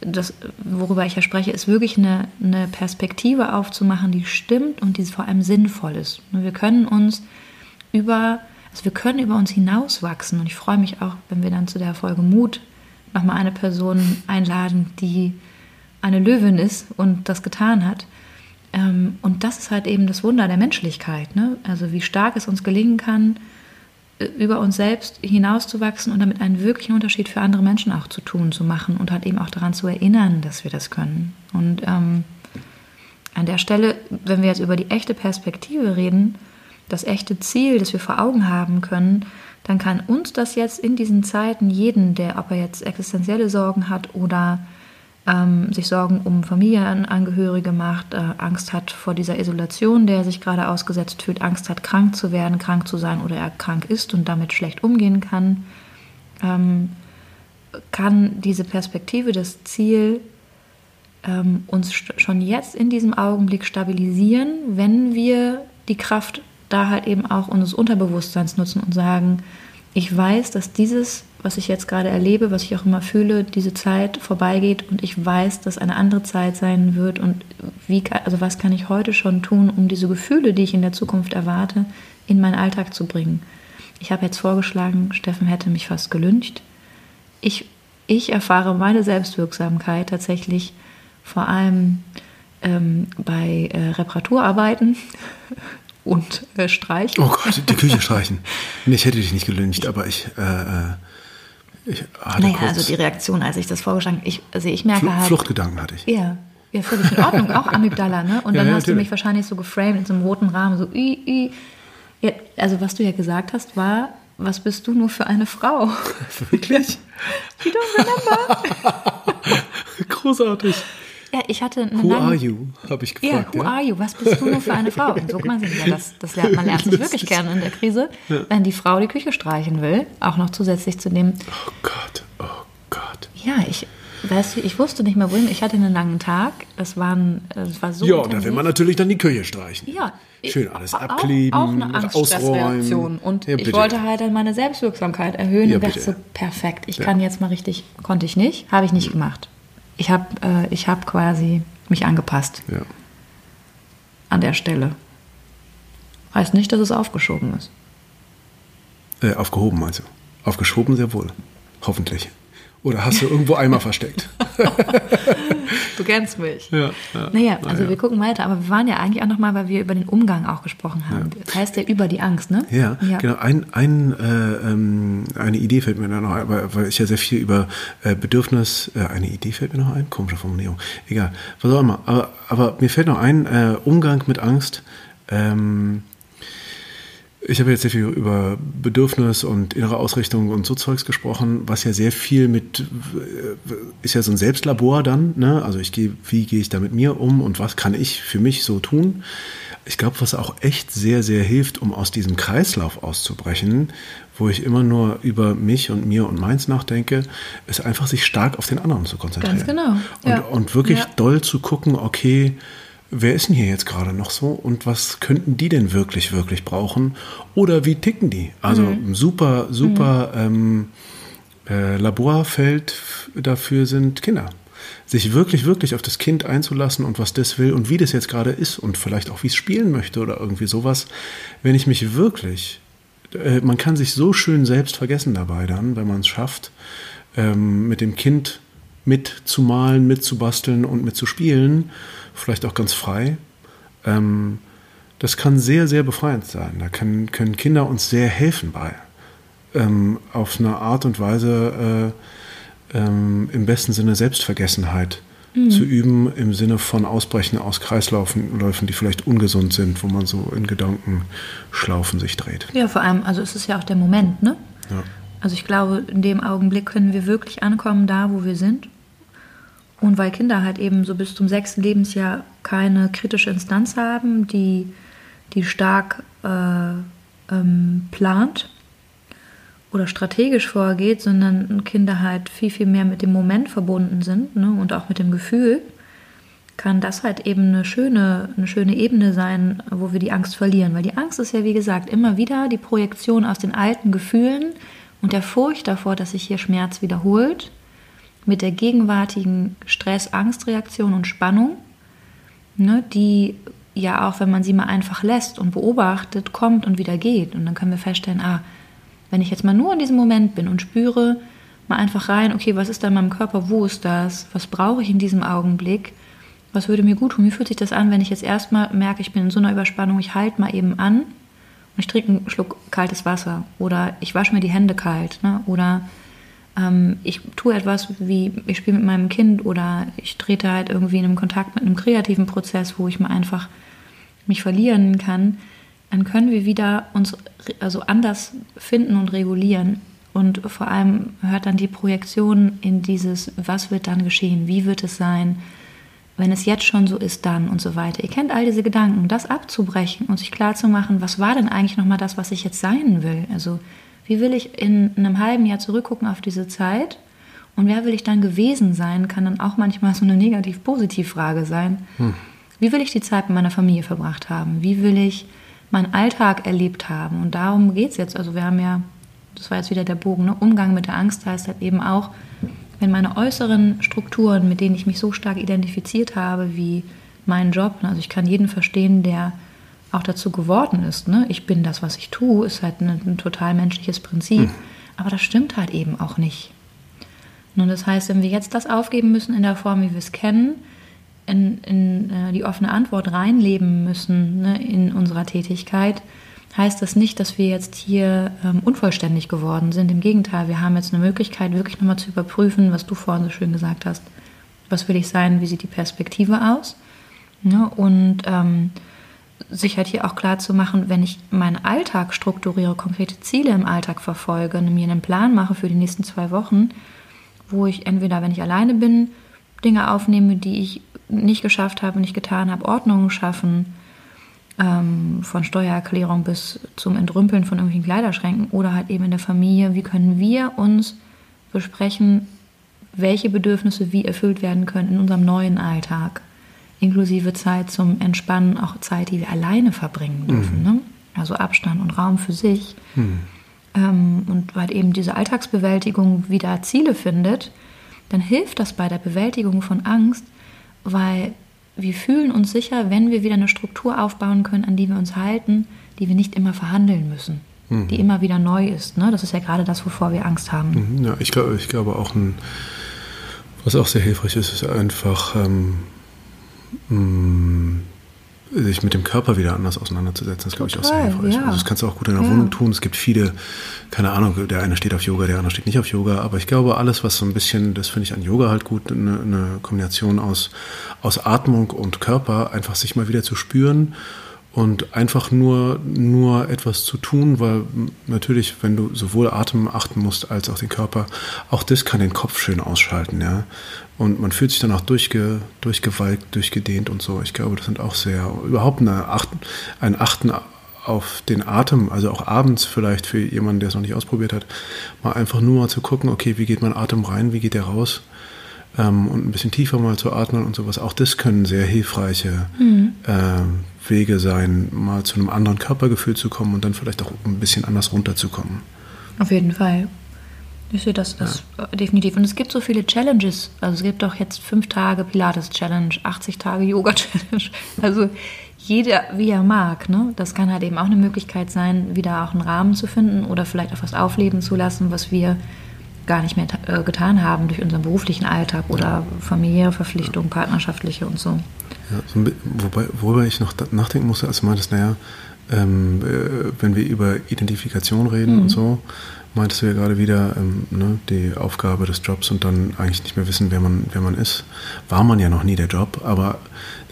das, worüber ich ja spreche, ist wirklich eine, eine Perspektive aufzumachen, die stimmt und die vor allem sinnvoll ist. Wir können uns über, Also wir können über uns hinauswachsen und ich freue mich auch, wenn wir dann zu der Folge Mut nochmal eine Person einladen, die eine Löwin ist und das getan hat. Ähm, und das ist halt eben das Wunder der Menschlichkeit. Ne? Also wie stark es uns gelingen kann, äh, über uns selbst hinauszuwachsen und damit einen wirklichen Unterschied für andere Menschen auch zu tun, zu machen und halt eben auch daran zu erinnern, dass wir das können. Und ähm, an der Stelle, wenn wir jetzt über die echte Perspektive reden, das echte Ziel, das wir vor Augen haben können, dann kann uns das jetzt in diesen Zeiten jeden, der, ob er jetzt existenzielle Sorgen hat oder ähm, sich Sorgen um Familienangehörige macht, äh, Angst hat vor dieser Isolation, der sich gerade ausgesetzt fühlt, Angst hat, krank zu werden, krank zu sein oder er krank ist und damit schlecht umgehen kann, ähm, kann diese Perspektive, das Ziel ähm, uns schon jetzt in diesem Augenblick stabilisieren, wenn wir die Kraft da halt eben auch unseres Unterbewusstseins nutzen und sagen, ich weiß, dass dieses, was ich jetzt gerade erlebe, was ich auch immer fühle, diese Zeit vorbeigeht und ich weiß, dass eine andere Zeit sein wird und wie, also was kann ich heute schon tun, um diese Gefühle, die ich in der Zukunft erwarte, in meinen Alltag zu bringen. Ich habe jetzt vorgeschlagen, Steffen hätte mich fast gelüncht. Ich, ich erfahre meine Selbstwirksamkeit tatsächlich vor allem ähm, bei äh, Reparaturarbeiten und äh, streichen. Oh Gott, die Küche streichen. Nee, ich hätte dich nicht gelüncht, aber ich. Äh, äh ich hatte naja, also die Reaktion, als ich das vorgeschlagen habe, also ich merke Fl halt. Fluchtgedanken hatte ich. Ja, ja, völlig in Ordnung, auch Amygdala, ne? Und ja, dann ja, hast natürlich. du mich wahrscheinlich so geframed in so einem roten Rahmen, so, i, i. Ja, also was du ja gesagt hast, war, was bist du nur für eine Frau? Wirklich? You don't remember? Großartig. Ja, ich hatte eine Who are you? Habe ich gefragt. Ja, who ja? are you? Was bist du nur für eine Frau? Und so man sich ja, das, das lernt man lernt sich wirklich gerne in der Krise, ja. wenn die Frau die Küche streichen will, auch noch zusätzlich zu dem. Oh Gott, oh Gott. Ja, ich, weißt du, ich wusste nicht mehr wohin. Ich hatte einen langen Tag. Das, waren, das war so. Ja, intensiv. da will man natürlich dann die Küche streichen. Ja. Schön alles abkleben, auch, auch eine ausräumen. Und ja, ich wollte halt dann meine Selbstwirksamkeit erhöhen ja, und dachte so, perfekt, ich kann jetzt mal richtig, konnte ich nicht, habe ich nicht gemacht ich habe äh, hab quasi mich angepasst. Ja. An der Stelle. Heißt nicht, dass es aufgeschoben ist. Äh, aufgehoben meinst du? Aufgeschoben sehr wohl. Hoffentlich. Oder hast du irgendwo Eimer versteckt? du kennst mich. Ja, ja, naja, also ja. wir gucken weiter. Aber wir waren ja eigentlich auch nochmal, weil wir über den Umgang auch gesprochen haben. Das heißt ja über die Angst, ne? Ja, ja. genau. Ein, ein, äh, ähm, eine Idee fällt mir da noch ein, weil ich ja sehr viel über äh, Bedürfnis, äh, eine Idee fällt mir noch ein, komische Formulierung, egal, was auch immer. Aber, aber mir fällt noch ein, äh, Umgang mit Angst. Ähm, ich habe jetzt sehr viel über Bedürfnis und innere Ausrichtung und so Zeugs gesprochen, was ja sehr viel mit, äh, ist ja so ein Selbstlabor dann, ne? Also ich gehe, wie gehe ich da mit mir um und was kann ich für mich so tun? Ich glaube, was auch echt sehr, sehr hilft, um aus diesem Kreislauf auszubrechen, wo ich immer nur über mich und mir und meins nachdenke, ist einfach sich stark auf den anderen zu konzentrieren. Ganz genau. Und, ja. und wirklich ja. doll zu gucken, okay, wer ist denn hier jetzt gerade noch so und was könnten die denn wirklich, wirklich brauchen? Oder wie ticken die? Also mhm. super, super mhm. ähm, äh, Laborfeld dafür sind Kinder. Sich wirklich, wirklich auf das Kind einzulassen und was das will und wie das jetzt gerade ist und vielleicht auch wie es spielen möchte oder irgendwie sowas. Wenn ich mich wirklich, äh, man kann sich so schön selbst vergessen dabei dann, wenn man es schafft, ähm, mit dem Kind mitzumalen, mitzubasteln und mitzuspielen vielleicht auch ganz frei. Ähm, das kann sehr, sehr befreiend sein. Da können, können Kinder uns sehr helfen bei. Ähm, auf eine Art und Weise äh, ähm, im besten Sinne Selbstvergessenheit mhm. zu üben, im Sinne von Ausbrechen aus Kreisläufen, Läufen, die vielleicht ungesund sind, wo man so in Gedankenschlaufen sich dreht. Ja, vor allem, also es ist ja auch der Moment, ne? Ja. Also ich glaube, in dem Augenblick können wir wirklich ankommen, da wo wir sind und weil Kinder halt eben so bis zum sechsten Lebensjahr keine kritische Instanz haben, die, die stark äh, ähm, plant oder strategisch vorgeht, sondern Kinder halt viel, viel mehr mit dem Moment verbunden sind ne, und auch mit dem Gefühl, kann das halt eben eine schöne, eine schöne Ebene sein, wo wir die Angst verlieren. Weil die Angst ist ja, wie gesagt, immer wieder die Projektion aus den alten Gefühlen und der Furcht davor, dass sich hier Schmerz wiederholt mit der gegenwärtigen Stress-Angst-Reaktion und Spannung, ne, die ja auch, wenn man sie mal einfach lässt und beobachtet, kommt und wieder geht. Und dann können wir feststellen, ah, wenn ich jetzt mal nur in diesem Moment bin und spüre, mal einfach rein, okay, was ist da in meinem Körper, wo ist das, was brauche ich in diesem Augenblick, was würde mir gut tun, wie fühlt sich das an, wenn ich jetzt erstmal merke, ich bin in so einer Überspannung, ich halte mal eben an und ich trinke einen Schluck kaltes Wasser oder ich wasche mir die Hände kalt ne? oder ähm, ich tue etwas wie, ich spiele mit meinem Kind oder ich trete halt irgendwie in einem Kontakt mit einem kreativen Prozess, wo ich mal einfach mich verlieren kann, dann können wir wieder uns also anders finden und regulieren. Und vor allem hört dann die Projektion in dieses, was wird dann geschehen, wie wird es sein, wenn es jetzt schon so ist, dann und so weiter. Ihr kennt all diese Gedanken, das abzubrechen und sich klarzumachen, was war denn eigentlich nochmal das, was ich jetzt sein will? Also wie will ich in einem halben Jahr zurückgucken auf diese Zeit? Und wer will ich dann gewesen sein, kann dann auch manchmal so eine negativ-positiv-Frage sein. Hm. Wie will ich die Zeit mit meiner Familie verbracht haben? Wie will ich meinen Alltag erlebt haben? Und darum geht es jetzt. Also wir haben ja, das war jetzt wieder der Bogen, ne? Umgang mit der Angst heißt halt eben auch, wenn meine äußeren Strukturen, mit denen ich mich so stark identifiziert habe, wie mein Job, ne? also ich kann jeden verstehen, der auch dazu geworden ist. Ne? Ich bin das, was ich tue, ist halt ein, ein total menschliches Prinzip. Mhm. Aber das stimmt halt eben auch nicht. Und das heißt, wenn wir jetzt das aufgeben müssen in der Form, wie wir es kennen, in, in äh, die offene Antwort reinleben müssen ne, in unserer Tätigkeit, heißt das nicht, dass wir jetzt hier ähm, unvollständig geworden sind. Im Gegenteil, wir haben jetzt eine Möglichkeit, wirklich nochmal zu überprüfen, was du vorhin so schön gesagt hast. Was will ich sein? Wie sieht die Perspektive aus? Ja, ne, und ähm, sich halt hier auch klar zu machen, wenn ich meinen Alltag strukturiere, konkrete Ziele im Alltag verfolge, mir einen Plan mache für die nächsten zwei Wochen, wo ich entweder, wenn ich alleine bin, Dinge aufnehme, die ich nicht geschafft habe, nicht getan habe, Ordnungen schaffen, ähm, von Steuererklärung bis zum Entrümpeln von irgendwelchen Kleiderschränken oder halt eben in der Familie, wie können wir uns besprechen, welche Bedürfnisse wie erfüllt werden können in unserem neuen Alltag inklusive Zeit zum Entspannen, auch Zeit, die wir alleine verbringen dürfen. Mhm. Ne? Also Abstand und Raum für sich. Mhm. Ähm, und weil eben diese Alltagsbewältigung wieder Ziele findet, dann hilft das bei der Bewältigung von Angst, weil wir fühlen uns sicher, wenn wir wieder eine Struktur aufbauen können, an die wir uns halten, die wir nicht immer verhandeln müssen, mhm. die immer wieder neu ist. Ne? Das ist ja gerade das, wovor wir Angst haben. Mhm. Ja, ich glaube, ich glaube auch, ein, was auch sehr hilfreich ist, ist einfach ähm, sich mit dem Körper wieder anders auseinanderzusetzen, das glaube ich auch sehr hilfreich. Ja. Also das kannst du auch gut in der ja. Wohnung tun. Es gibt viele, keine Ahnung, der eine steht auf Yoga, der andere steht nicht auf Yoga, aber ich glaube, alles, was so ein bisschen, das finde ich an Yoga halt gut, eine, eine Kombination aus, aus Atmung und Körper, einfach sich mal wieder zu spüren und einfach nur, nur etwas zu tun, weil natürlich, wenn du sowohl Atem achten musst als auch den Körper, auch das kann den Kopf schön ausschalten, ja. Und man fühlt sich dann auch durchge, durchgewalkt, durchgedehnt und so. Ich glaube, das sind auch sehr, überhaupt eine Achten, ein Achten auf den Atem, also auch abends vielleicht für jemanden, der es noch nicht ausprobiert hat, mal einfach nur mal zu gucken, okay, wie geht mein Atem rein, wie geht der raus? Ähm, und ein bisschen tiefer mal zu atmen und sowas. Auch das können sehr hilfreiche mhm. äh, Wege sein, mal zu einem anderen Körpergefühl zu kommen und dann vielleicht auch ein bisschen anders runterzukommen. Auf jeden Fall. Ich sehe das, ja. definitiv. Und es gibt so viele Challenges. Also es gibt auch jetzt fünf Tage Pilates-Challenge, 80 Tage Yoga-Challenge. Also jeder, wie er mag. Ne? Das kann halt eben auch eine Möglichkeit sein, wieder auch einen Rahmen zu finden oder vielleicht auch was aufleben zu lassen, was wir gar nicht mehr äh, getan haben durch unseren beruflichen Alltag oder ja. familiäre Verpflichtungen, partnerschaftliche und so. Ja, so wobei, worüber ich noch nachdenken musste, als du meintest, naja, ähm, äh, wenn wir über Identifikation reden mhm. und so, meintest du ja gerade wieder, ähm, ne, die Aufgabe des Jobs und dann eigentlich nicht mehr wissen, wer man, wer man ist. War man ja noch nie der Job, aber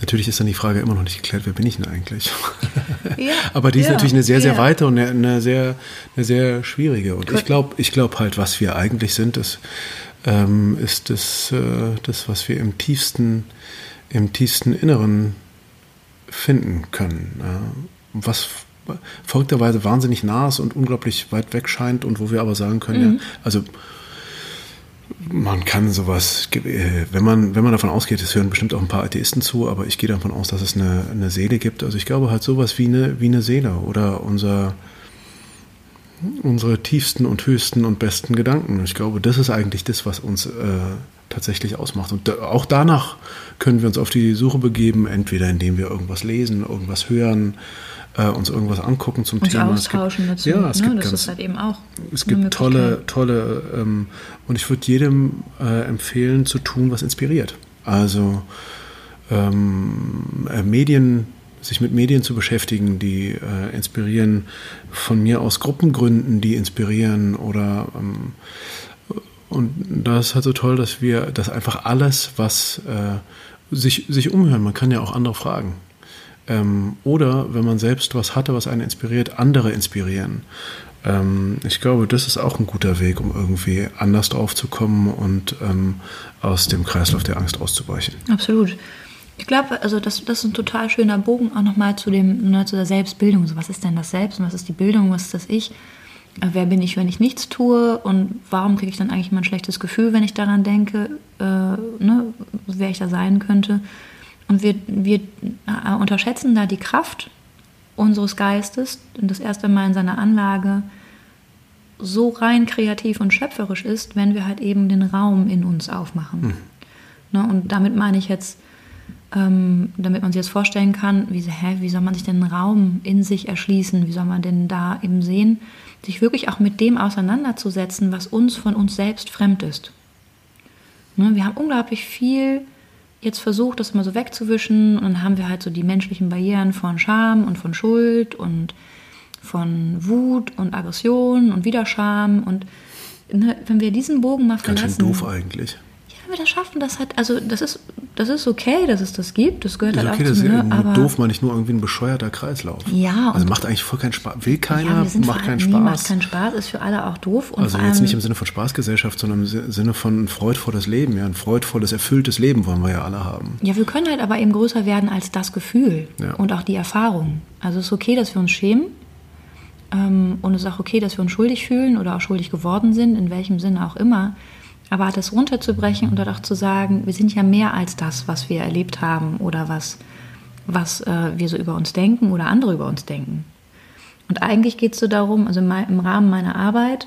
natürlich ist dann die Frage immer noch nicht geklärt, wer bin ich denn eigentlich? Ja, aber die ist ja, natürlich eine sehr, sehr ja. weite und eine, eine, sehr, eine sehr schwierige. Und ich glaube ich glaub halt, was wir eigentlich sind, ist, ähm, ist das, äh, das, was wir im tiefsten, im tiefsten Inneren finden können. Ja. Was folgterweise wahnsinnig nah ist und unglaublich weit weg scheint und wo wir aber sagen können, mhm. ja, also man kann sowas, äh, wenn man, wenn man davon ausgeht, es hören bestimmt auch ein paar Atheisten zu, aber ich gehe davon aus, dass es eine, eine Seele gibt. Also ich glaube halt sowas wie eine, wie eine Seele oder unser, unsere tiefsten und höchsten und besten Gedanken. Ich glaube, das ist eigentlich das, was uns äh, tatsächlich ausmacht. Und da, auch danach können wir uns auf die Suche begeben, entweder indem wir irgendwas lesen, irgendwas hören, äh, uns irgendwas angucken zum uns Thema. austauschen es gibt, dazu. Ja, es ne? gibt das ganz, ist halt eben auch. es gibt tolle, tolle, ähm, und ich würde jedem äh, empfehlen, zu tun, was inspiriert. Also ähm, äh, Medien, sich mit Medien zu beschäftigen, die äh, inspirieren, von mir aus Gruppengründen, die inspirieren oder ähm, und das ist halt so toll, dass wir, dass einfach alles, was äh, sich, sich umhören, man kann ja auch andere fragen. Ähm, oder wenn man selbst was hatte, was einen inspiriert, andere inspirieren. Ähm, ich glaube, das ist auch ein guter Weg, um irgendwie anders drauf zu kommen und ähm, aus dem Kreislauf der Angst auszubrechen. Absolut. Ich glaube, also das, das ist ein total schöner Bogen auch nochmal zu, dem, ne, zu der Selbstbildung. So, was ist denn das Selbst und was ist die Bildung, was ist das Ich? Äh, Wer bin ich, wenn ich nichts tue? Und warum kriege ich dann eigentlich immer ein schlechtes Gefühl, wenn ich daran denke, äh, ne, wer ich da sein könnte? Und wir, wir äh, unterschätzen da die Kraft unseres Geistes und das erste Mal in seiner Anlage so rein kreativ und schöpferisch ist, wenn wir halt eben den Raum in uns aufmachen. Ne, und damit meine ich jetzt, ähm, damit man sich jetzt vorstellen kann, wie, hä, wie soll man sich den Raum in sich erschließen, wie soll man denn da eben sehen, sich wirklich auch mit dem auseinanderzusetzen, was uns von uns selbst fremd ist. Ne, wir haben unglaublich viel jetzt versucht, das mal so wegzuwischen und dann haben wir halt so die menschlichen Barrieren von Scham und von Schuld und von Wut und Aggression und wieder Scham und ne, wenn wir diesen Bogen mal Ganz schön verlassen, doof eigentlich. Ja, wir das schaffen, das hat, also das ist, das ist okay, dass es das gibt, das gehört halt okay, auch das zu ist mir, aber doof, man nicht nur irgendwie ein bescheuerter Kreislauf. Ja, Also macht eigentlich voll keinen Spaß. Will ja, keiner, sind macht keinen nee, macht Spaß. keinen Spaß, ist für alle auch doof und Also jetzt nicht im Sinne von Spaßgesellschaft, sondern im Si- Sinne von ein freudvolles Leben. Ja, ein freudvolles, erfülltes Leben wollen wir ja alle haben. Ja, wir können halt aber eben größer werden als das Gefühl Ja. und auch die Erfahrung. Also es ist okay, dass wir uns schämen ähm, und es ist auch okay, dass wir uns schuldig fühlen oder auch schuldig geworden sind, in welchem Sinne auch immer. Aber das runterzubrechen und dort auch zu sagen, wir sind ja mehr als das, was wir erlebt haben oder was, was äh, wir so über uns denken oder andere über uns denken. Und eigentlich geht es so darum, also im Rahmen meiner Arbeit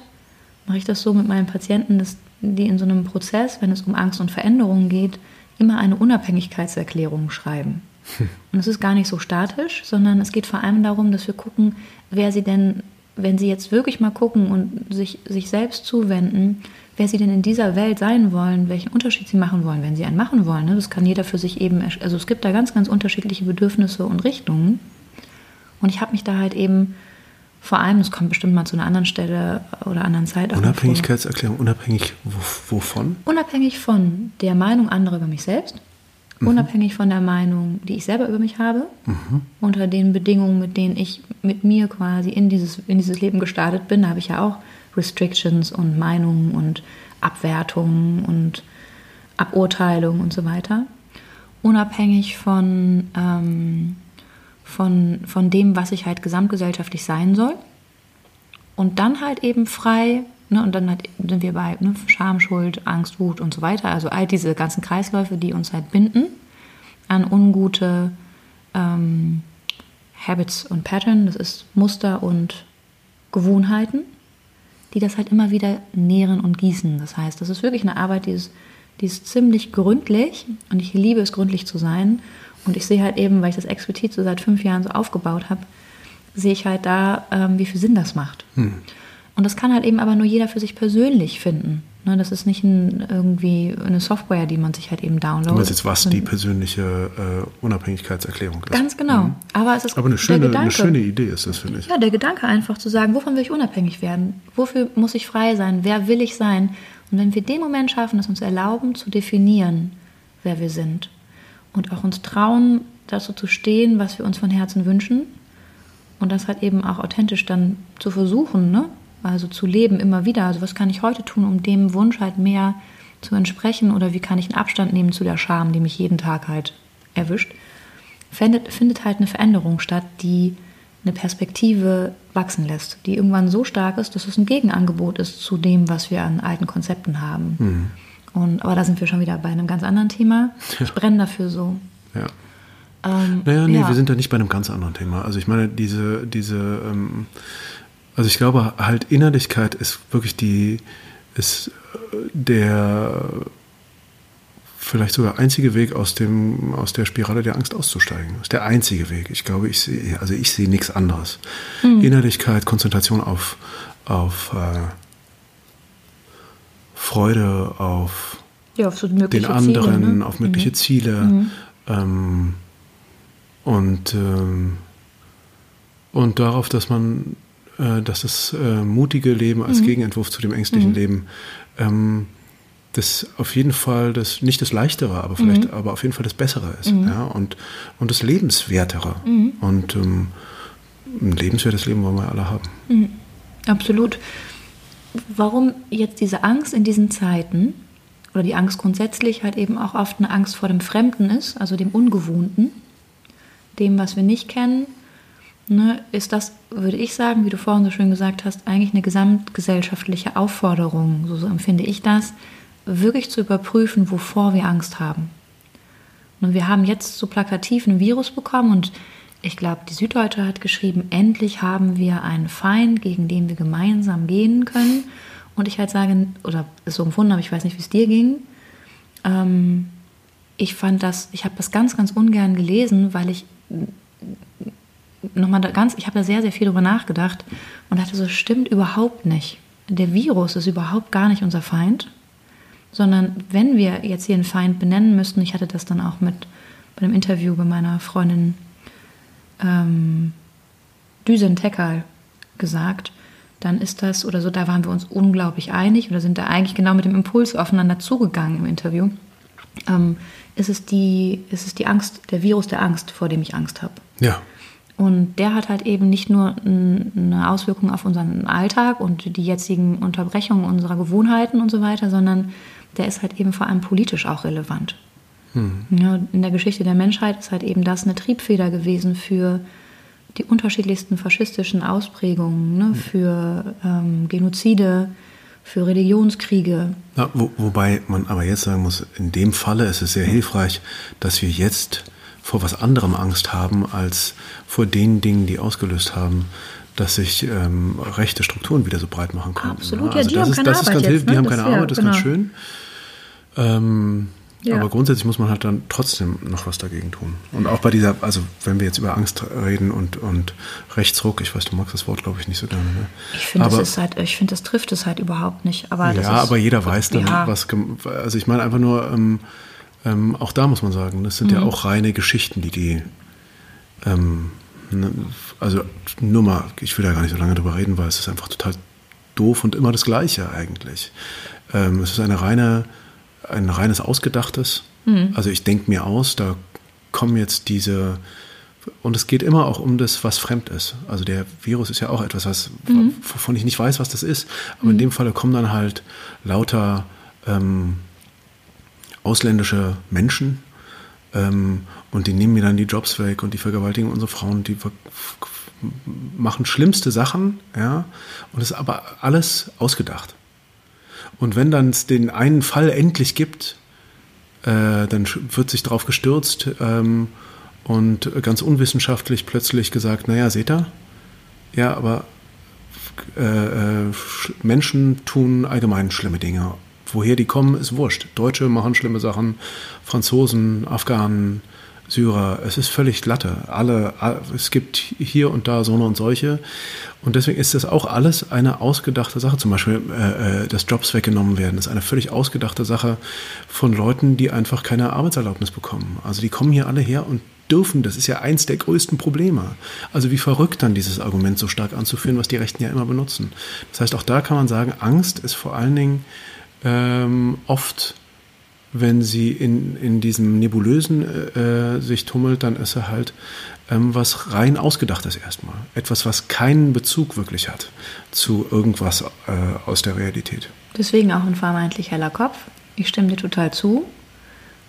mache ich das so mit meinen Patienten, dass die in so einem Prozess, wenn es um Angst und Veränderungen geht, immer eine Unabhängigkeitserklärung schreiben. Und es ist gar nicht so statisch, sondern es geht vor allem darum, dass wir gucken, wer sie denn, wenn sie jetzt wirklich mal gucken und sich, sich selbst zuwenden, wer sie denn in dieser Welt sein wollen, welchen Unterschied sie machen wollen, wenn sie einen machen wollen. ne? Das kann jeder für sich eben, also es gibt da ganz, ganz unterschiedliche Bedürfnisse und Richtungen. Und ich habe mich da halt eben vor allem, das kommt bestimmt mal zu einer anderen Stelle oder anderen Zeit. Unabhängigkeitserklärung, unabhängig wo, wovon? Unabhängig von der Meinung anderer über mich selbst, unabhängig von der Meinung, die ich selber über mich habe, unter den Bedingungen, mit denen ich mit mir quasi in dieses, in dieses Leben gestartet bin, da habe ich ja auch Restrictions und Meinungen und Abwertungen und Aburteilungen und so weiter. Unabhängig von, ähm, von, von dem, was ich halt gesamtgesellschaftlich sein soll. Und dann halt eben frei, ne, und dann halt sind wir bei ne, Scham, Schuld, Angst, Wut und so weiter. Also all diese ganzen Kreisläufe, die uns halt binden an ungute ähm, Habits und Pattern, das ist Muster und Gewohnheiten, die das halt immer wieder nähren und gießen. Das heißt, das ist wirklich eine Arbeit, die ist, die ist ziemlich gründlich und ich liebe es, gründlich zu sein. Und ich sehe halt eben, weil ich das explizit so seit fünf Jahren so aufgebaut habe, sehe ich halt da, ähm, wie viel Sinn das macht. Und das kann halt eben aber nur jeder für sich persönlich finden. Ne, das ist nicht ein, irgendwie eine Software, die man sich halt eben downloadet. Du meinst jetzt, was die persönliche äh, Unabhängigkeitserklärung ist? Ganz genau. Aber es ist Aber eine schöne, Gedanke. eine schöne Idee ist das, finde ich. Ja, der Gedanke einfach zu sagen, wovon will ich unabhängig werden? Wofür muss ich frei sein? Wer will ich sein? Und wenn wir den Moment schaffen, das uns erlauben, zu definieren, wer wir sind und auch uns trauen, dazu zu stehen, was wir uns von Herzen wünschen und das halt eben auch authentisch dann zu versuchen, ne? Also zu leben immer wieder. Also was kann ich heute tun, um dem Wunsch halt mehr zu entsprechen oder wie kann ich einen Abstand nehmen zu der Scham, die mich jeden Tag halt erwischt, findet, findet halt eine Veränderung statt, die eine Perspektive wachsen lässt, die irgendwann so stark ist, dass es ein Gegenangebot ist zu dem, was wir an alten Konzepten haben. Und, aber da sind wir schon wieder bei einem ganz anderen Thema. Ich brenne dafür so. Ja. Ähm, Naja, nee, ja. wir sind da nicht bei einem ganz anderen Thema. Also ich meine, diese, diese, ähm, Also ich glaube halt Innerlichkeit ist wirklich die, ist äh, der vielleicht sogar einzige Weg aus dem aus der Spirale der Angst auszusteigen. Das ist der einzige Weg. Ich glaube, ich sehe also ich sehe nichts anderes. Mhm. Innerlichkeit, Konzentration auf auf äh, Freude, auf, ja, auf so den anderen, Ziele, ne? auf mögliche mhm. Ziele mhm. Ähm, und ähm, und darauf, dass man äh, dass das äh, mutige Leben als mhm. Gegenentwurf zu dem ängstlichen mhm. Leben ähm, das auf jeden Fall das nicht das leichtere, aber vielleicht, mhm. aber auf jeden Fall das Bessere ist, mhm. ja, und, und das Lebenswertere. Mhm. Und ähm, ein lebenswertes Leben wollen wir alle haben. Mhm. Absolut. Warum jetzt diese Angst in diesen Zeiten oder die Angst grundsätzlich halt eben auch oft eine Angst vor dem Fremden ist, also dem Ungewohnten, dem, was wir nicht kennen, ne, ist das, würde ich sagen, wie du vorhin so schön gesagt hast, eigentlich eine gesamtgesellschaftliche Aufforderung, so, empfinde ich das, wirklich zu überprüfen, wovor wir Angst haben. Und wir haben jetzt so plakativ ein Virus bekommen und ich glaube, die Süddeutsche hat geschrieben, endlich haben wir einen Feind, gegen den wir gemeinsam gehen können. Und ich halt sage, oder ist so empfunden, aber ich weiß nicht, wie es dir ging. Ähm, ich fand das, ich habe das ganz, ganz ungern gelesen, weil ich nochmal ganz, ich habe da sehr, sehr viel drüber nachgedacht und dachte so, stimmt überhaupt nicht. Der Virus ist überhaupt gar nicht unser Feind, sondern wenn wir jetzt hier einen Feind benennen müssten, ich hatte das dann auch mit bei einem Interview bei meiner Freundin ähm, Düsen Tekal gesagt, dann ist das oder so, da waren wir uns unglaublich einig oder sind da eigentlich genau mit dem Impuls aufeinander zugegangen im Interview. Ähm, ist, es die, ist es die Angst, der Virus der Angst, vor dem ich Angst habe. Ja. Und der hat halt eben nicht nur eine Auswirkung auf unseren Alltag und die jetzigen Unterbrechungen unserer Gewohnheiten und so weiter, sondern der ist halt eben vor allem politisch auch relevant. Hm. Ja, in der Geschichte der Menschheit ist halt eben das eine Triebfeder gewesen für die unterschiedlichsten faschistischen Ausprägungen, ne, hm. für ähm, Genozide, für Religionskriege. Ja, wo, wobei man aber jetzt sagen muss, in dem Falle ist es sehr hilfreich, dass wir jetzt vor was anderem Angst haben, als vor den Dingen, die ausgelöst haben, dass sich ähm, rechte Strukturen wieder so breit machen können. Absolut, ja, also die haben ist, keine Arbeit jetzt, hilf, ne? Die haben keine das, Arbeit, das ist ganz genau. schön. Ähm, ja. Aber grundsätzlich muss man halt dann trotzdem noch was dagegen tun. Und auch bei dieser, also wenn wir jetzt über Angst reden und, und Rechtsruck, ich weiß, du magst das Wort, glaube ich, nicht so gerne. Ne? Ich finde, das, halt, find, das trifft es halt überhaupt nicht. Aber ja, ist, aber jeder weiß dann, ja. was. Also ich meine einfach nur, ähm, ähm, auch da muss man sagen, das sind mhm. ja auch reine Geschichten, die die. Ähm, ne, also nur mal, ich will da gar nicht so lange drüber reden, weil es ist einfach total doof und immer das Gleiche eigentlich. Ähm, es ist eine reine ein reines Ausgedachtes. Mhm. Also ich denke mir aus, da kommen jetzt diese, und es geht immer auch um das, was fremd ist. Also der Virus ist ja auch etwas, was, mhm. wovon ich nicht weiß, was das ist. Aber mhm. in dem Falle kommen dann halt lauter ähm, ausländische Menschen ähm, und die nehmen mir dann die Jobs weg und die vergewaltigen unsere Frauen, die machen schlimmste Sachen, ja, und es ist aber alles ausgedacht. Und wenn dann es den einen Fall endlich gibt, äh, dann wird sich darauf gestürzt ähm, und ganz unwissenschaftlich plötzlich gesagt, naja, seht ihr? Ja, aber äh, äh Menschen tun allgemein schlimme Dinge. Woher die kommen, ist wurscht. Deutsche machen schlimme Sachen, Franzosen, Afghanen, Syrer, es ist völlig Latte. Alle, es gibt hier und da so und solche. Und deswegen ist das auch alles eine ausgedachte Sache. Zum Beispiel, äh, äh, dass Jobs weggenommen werden, ist eine völlig ausgedachte Sache von Leuten, die einfach keine Arbeitserlaubnis bekommen. Also die kommen hier alle her und dürfen. Das ist ja eins der größten Probleme. Also wie verrückt dann dieses Argument so stark anzuführen, was die Rechten ja immer benutzen. Das heißt, auch da kann man sagen, Angst ist vor allen Dingen ähm, oft wenn sie in, in diesem Nebulösen äh, sich tummelt, dann ist er halt ähm, was rein ausgedachtes erstmal. Etwas, was keinen Bezug wirklich hat zu irgendwas äh, aus der Realität. Deswegen auch ein vermeintlich heller Kopf. Ich stimme dir total zu.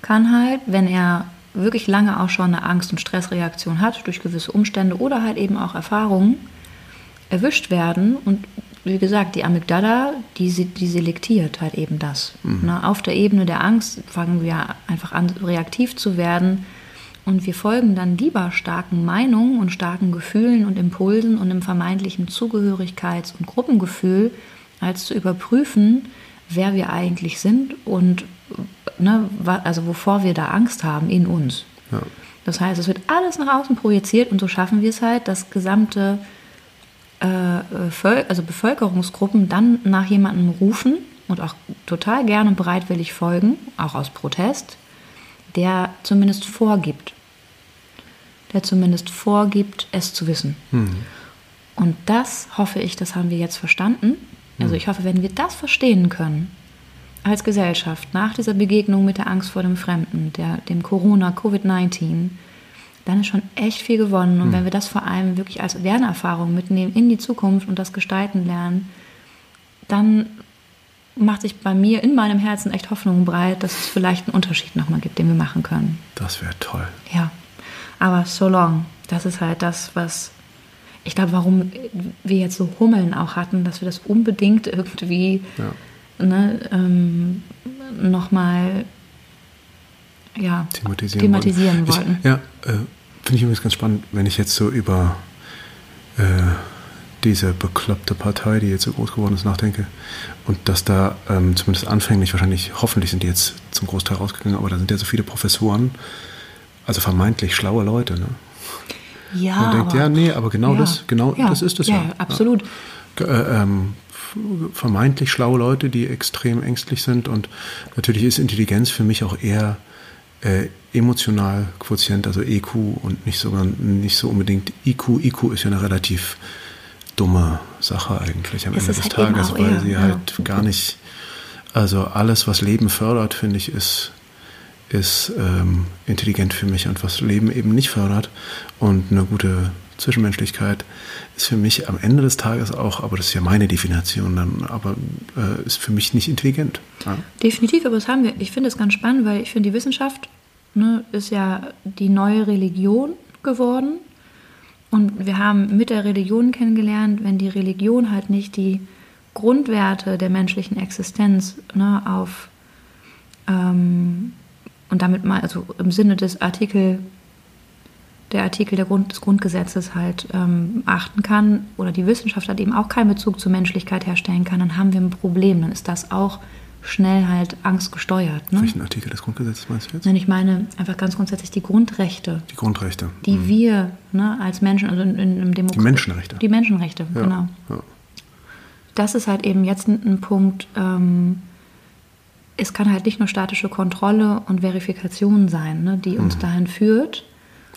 Kann halt, wenn er wirklich lange auch schon eine Angst- und Stressreaktion hat durch gewisse Umstände oder halt eben auch Erfahrungen, erwischt werden und wie gesagt, die Amygdala, die, die selektiert halt eben das. Mhm. Ne? Auf der Ebene der Angst fangen wir einfach an, reaktiv zu werden und wir folgen dann lieber starken Meinungen und starken Gefühlen und Impulsen und einem vermeintlichen Zugehörigkeits- und Gruppengefühl, als zu überprüfen, wer wir eigentlich sind und ne, also wovor wir da Angst haben in uns. Ja. Das heißt, es wird alles nach außen projiziert und so schaffen wir es halt, dass gesamte äh, also Bevölkerungsgruppen dann nach jemandem rufen und auch total gerne bereitwillig folgen, auch aus Protest, der zumindest vorgibt, der zumindest vorgibt, es zu wissen. Mhm. Und das hoffe ich, das haben wir jetzt verstanden. Also mhm. ich hoffe, wenn wir das verstehen können als Gesellschaft nach dieser Begegnung mit der Angst vor dem Fremden, der, dem Corona, Covid-19, dann ist schon echt viel gewonnen. Und mhm. wenn wir das vor allem wirklich als Lernerfahrung mitnehmen in die Zukunft und das gestalten lernen, dann macht sich bei mir in meinem Herzen echt Hoffnung breit, dass es vielleicht einen Unterschied nochmal gibt, den wir machen können. Das wäre toll. Ja, aber so long, das ist halt das, was ich glaube, warum wir jetzt so Hummeln auch hatten, dass wir das unbedingt irgendwie ja. ne, ähm, nochmal ja, thematisieren, thematisieren wollten. Ich, ja, äh, finde ich übrigens ganz spannend, wenn ich jetzt so über äh, diese bekloppte Partei, die jetzt so groß geworden ist, nachdenke. Und dass da ähm, zumindest anfänglich, wahrscheinlich, hoffentlich sind die jetzt zum Großteil rausgegangen, aber da sind ja so viele Professoren, also vermeintlich schlaue Leute, ne? Ja. Man denkt, ja, nee, aber genau ja, das, genau ja, das ist es ja. Ja, absolut. Äh, ähm, vermeintlich schlaue Leute, die extrem ängstlich sind und natürlich ist Intelligenz für mich auch eher äh, emotional Quotient, also EQ und nicht so, nicht so unbedingt IQ. IQ ist ja eine relativ dumme Sache eigentlich am Ende des halt Tages, weil eher, sie ja. halt gar nicht, also alles, was Leben fördert, finde ich, ist, ist ähm, intelligent für mich und was Leben eben nicht fördert und eine gute Zwischenmenschlichkeit ist für mich am Ende des Tages auch, aber das ist ja meine Definition dann, aber äh, ist für mich nicht intelligent. Ja? Definitiv, aber das haben wir. Ich finde es ganz spannend, weil ich finde, die Wissenschaft ne, ist ja die neue Religion geworden und wir haben mit der Religion kennengelernt, wenn die Religion halt nicht die Grundwerte der menschlichen Existenz ne, auf ähm, und damit mal, also im Sinne des Artikel, der Artikel der Grund, des Grundgesetzes halt ähm, achten kann oder die Wissenschaft hat eben auch keinen Bezug zur Menschlichkeit herstellen kann, dann haben wir ein Problem. Dann ist das auch schnell halt angstgesteuert. Ne? Welchen Artikel des Grundgesetzes meinst du jetzt? Nein, ich meine einfach ganz grundsätzlich die Grundrechte. Die Grundrechte. Die mhm. wir ne, als Menschen, also in, in, im Demokratie. Die Menschenrechte. Die Menschenrechte, ja, genau. Ja. Das ist halt eben jetzt ein, ein Punkt, ähm, es kann halt nicht nur statische Kontrolle und Verifikation sein, ne, die uns mhm. dahin führt.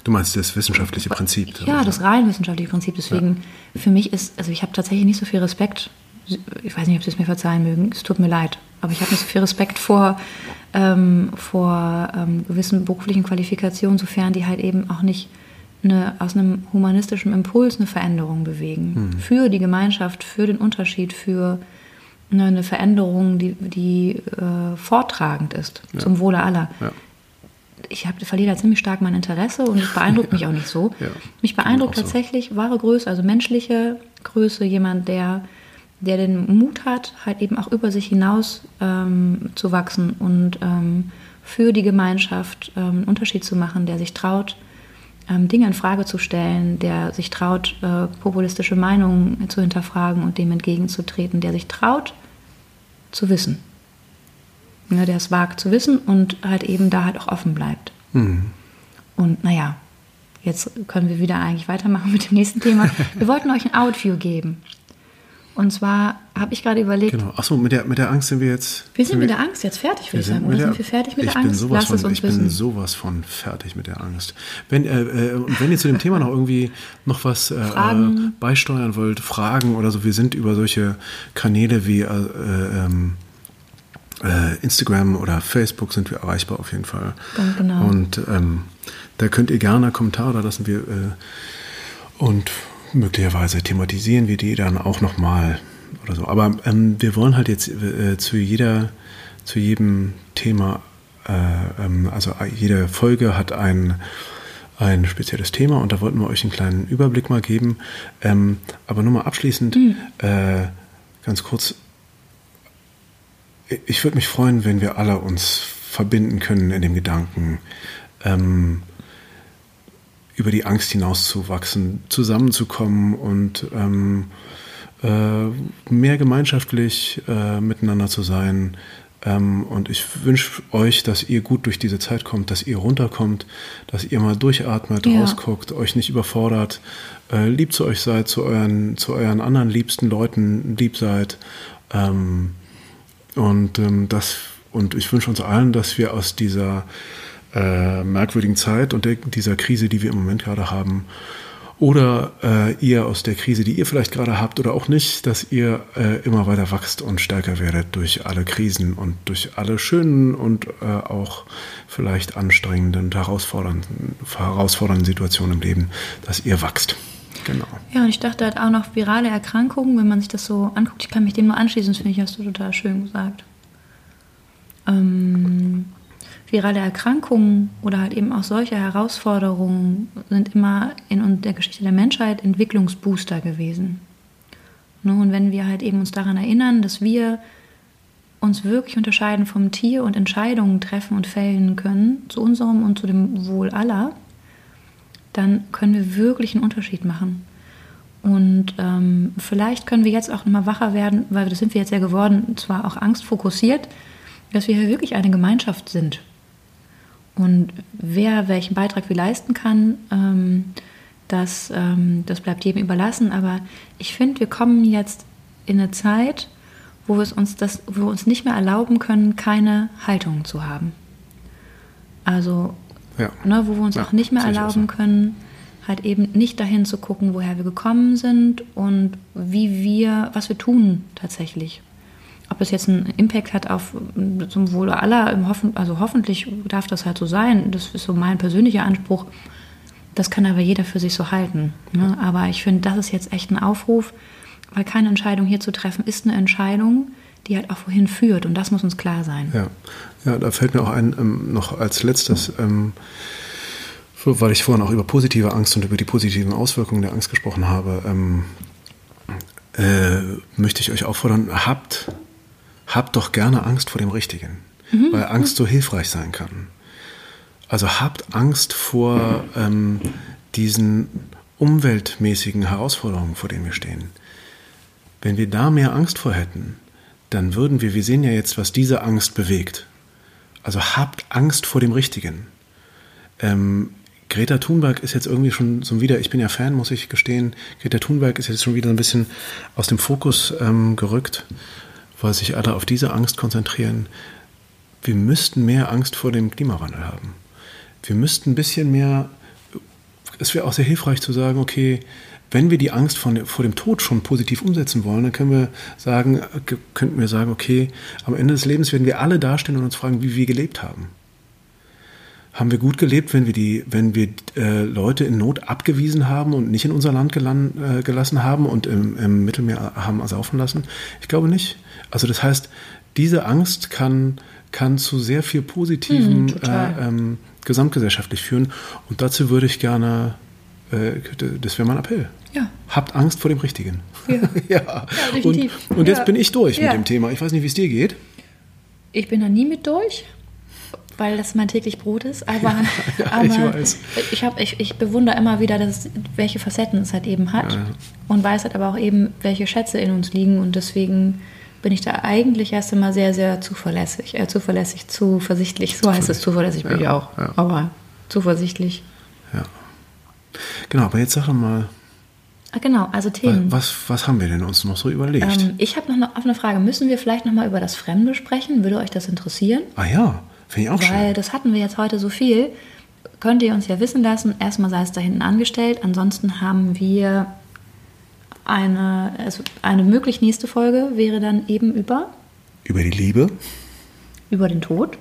Du meinst das wissenschaftliche Prinzip? Ja, das rein wissenschaftliche Prinzip. Deswegen, ja. für mich ist, also ich habe tatsächlich nicht so viel Respekt. Ich weiß nicht, ob Sie es mir verzeihen mögen. Es tut mir leid. Aber ich habe nicht so viel Respekt vor, ähm, vor ähm, gewissen beruflichen Qualifikationen, sofern die halt eben auch nicht eine, aus einem humanistischen Impuls eine Veränderung bewegen. Mhm. Für die Gemeinschaft, für den Unterschied, für eine, eine Veränderung, die, die äh, vortragend ist, ja. zum Wohle aller. Ja. Ich hab, verliere da ziemlich stark mein Interesse und es beeindruckt mich auch nicht so. Ja. Mich beeindruckt tatsächlich wahre Größe, also menschliche Größe, jemand, der der den Mut hat, halt eben auch über sich hinaus ähm, zu wachsen und ähm, für die Gemeinschaft ähm, einen Unterschied zu machen, der sich traut, ähm, Dinge in Frage zu stellen, der sich traut, äh, populistische Meinungen zu hinterfragen und dem entgegenzutreten, der sich traut, zu wissen. Ja, der es wagt zu wissen und halt eben da halt auch offen bleibt. Mhm. Und naja, jetzt können wir wieder eigentlich weitermachen mit dem nächsten Thema. Wir wollten euch ein Outview geben. Und zwar habe ich gerade überlegt. Genau. Achso, mit der, mit der Angst sind wir jetzt. Wir sind, mit der Angst jetzt fertig, würde ich sagen. Oder der, sind wir fertig mit der Angst? Bin sowas Lass von, ich wissen. bin sowas von fertig mit der Angst. Wenn, äh, äh, wenn ihr zu dem Thema noch irgendwie noch was äh, äh, beisteuern wollt, Fragen oder so, wir sind über solche Kanäle wie äh, ähm, äh, Instagram oder Facebook sind wir erreichbar auf jeden Fall. Ganz genau. Und ähm, da könnt ihr gerne Kommentare da lassen. Wir, und möglicherweise thematisieren wir die dann auch nochmal oder so. Aber ähm, wir wollen halt jetzt äh, zu jeder, zu jedem Thema, äh, ähm, also jede Folge hat ein, ein spezielles Thema und da wollten wir euch einen kleinen Überblick mal geben. Ähm, aber nur mal abschließend, mhm. äh, ganz kurz, ich würde mich freuen, wenn wir alle uns verbinden können in dem Gedanken, ähm, über die Angst hinauszuwachsen, zusammenzukommen und ähm, äh, mehr gemeinschaftlich äh, miteinander zu sein. Ähm, und ich wünsche euch, dass ihr gut durch diese Zeit kommt, dass ihr runterkommt, dass ihr mal durchatmet, ja. rausguckt, euch nicht überfordert, äh, lieb zu euch seid, zu euren, zu euren anderen liebsten Leuten lieb seid. Ähm, und ähm, das und ich wünsche uns allen, dass wir aus dieser äh, merkwürdigen Zeit und der, dieser Krise, die wir im Moment gerade haben, oder äh, ihr aus der Krise, die ihr vielleicht gerade habt oder auch nicht, dass ihr äh, immer weiter wachst und stärker werdet durch alle Krisen und durch alle schönen und äh, auch vielleicht anstrengenden und herausfordernden, herausfordernden Situationen im Leben, dass ihr wachst. Genau. Ja, und ich dachte halt auch noch virale Erkrankungen, wenn man sich das so anguckt, ich kann mich dem nur anschließen, das finde ich, hast du total schön gesagt. Ähm, virale Erkrankungen oder halt eben auch solche Herausforderungen sind immer in der Geschichte der Menschheit Entwicklungsbooster gewesen. Ne, und wenn wir halt eben uns daran erinnern, dass wir uns wirklich unterscheiden vom Tier und Entscheidungen treffen und fällen können, zu unserem und zu dem Wohl aller, dann können wir wirklich einen Unterschied machen. Und ähm, vielleicht können wir jetzt auch nochmal wacher werden, weil das sind wir jetzt ja geworden, zwar auch angstfokussiert, dass wir hier wirklich eine Gemeinschaft sind. Und wer welchen Beitrag wie leisten kann, ähm, das, ähm, das bleibt jedem überlassen. Aber ich finde, wir kommen jetzt in eine Zeit, wo wir uns, das, wo wir uns nicht mehr erlauben können, keine Haltung zu haben. Also, ja. ne, wo wir uns ja, auch nicht mehr erlauben können, halt eben nicht dahin zu gucken, woher wir gekommen sind und wie wir, was wir tun tatsächlich. Ob es jetzt einen Impact hat auf zum Wohle aller, also hoffentlich darf das halt so sein. Das ist so mein persönlicher Anspruch. Das kann aber jeder für sich so halten. Ne? Aber ich finde, das ist jetzt echt ein Aufruf, weil keine Entscheidung hier zu treffen ist eine Entscheidung, die halt auch wohin führt. Und das muss uns klar sein. Ja, ja da fällt mir auch ein, ähm, noch als letztes, ähm, weil ich vorhin auch über positive Angst und über die positiven Auswirkungen der Angst gesprochen habe, ähm, äh, möchte ich euch auffordern, habt habt doch gerne Angst vor dem Richtigen, mhm. weil Angst so hilfreich sein kann. Also habt Angst vor ähm, diesen umweltmäßigen Herausforderungen, vor denen wir stehen. Wenn wir da mehr Angst vor hätten, dann würden wir, wir sehen ja jetzt, was diese Angst bewegt. Also habt Angst vor dem Richtigen. Ähm, Greta Thunberg ist jetzt irgendwie schon so wieder, ich bin ja Fan, muss ich gestehen, Greta Thunberg ist jetzt schon wieder ein bisschen aus dem Fokus ähm, gerückt weil sich alle auf diese Angst konzentrieren. Wir müssten mehr Angst vor dem Klimawandel haben. Wir müssten ein bisschen mehr, es wäre auch sehr hilfreich zu sagen, okay, wenn wir die Angst vor dem Tod schon positiv umsetzen wollen, dann können wir sagen, könnten wir sagen, okay, am Ende des Lebens werden wir alle dastehen und uns fragen, wie wir gelebt haben. Haben wir gut gelebt, wenn wir die, wenn wir äh, Leute in Not abgewiesen haben und nicht in unser Land gelan, äh, gelassen haben und im, im Mittelmeer haben ersaufen lassen? Ich glaube nicht. Also das heißt, diese Angst kann, kann zu sehr viel Positiven mm, äh, ähm, gesamtgesellschaftlich führen. Und dazu würde ich gerne, äh, das wäre mein Appell. Ja. Habt Angst vor dem Richtigen. Ja, ja. ja definitiv. Und, und jetzt bin ich durch mit dem Thema. Ich weiß nicht, wie es dir geht. Ich bin da nie mit durch weil das mein täglich Brot ist. Aber, ja, aber ich, weiß. ich, hab, ich, ich bewundere immer wieder, dass, welche Facetten es halt eben hat. Ja. Und weiß halt aber auch eben, welche Schätze in uns liegen. Und deswegen bin ich da eigentlich erst einmal sehr, sehr zuverlässig. Äh, zuverlässig, zuversichtlich. So heißt es, zuverlässig bin ja, ich auch. Ja. Aber zuversichtlich. Ja. Genau, aber jetzt sag doch mal. Ah, genau, also Themen. Was, was haben wir denn uns noch so überlegt? Ähm, ich habe noch eine Frage. Müssen wir vielleicht noch mal über das Fremde sprechen? Würde euch das interessieren? Ah ja, finde ich auch Weil schön. Weil das hatten wir jetzt heute so viel. Könnt ihr uns ja wissen lassen. Erstmal sei es da hinten angestellt. Ansonsten haben wir eine, also eine möglich nächste Folge wäre dann eben über? Über die Liebe. Über den Tod.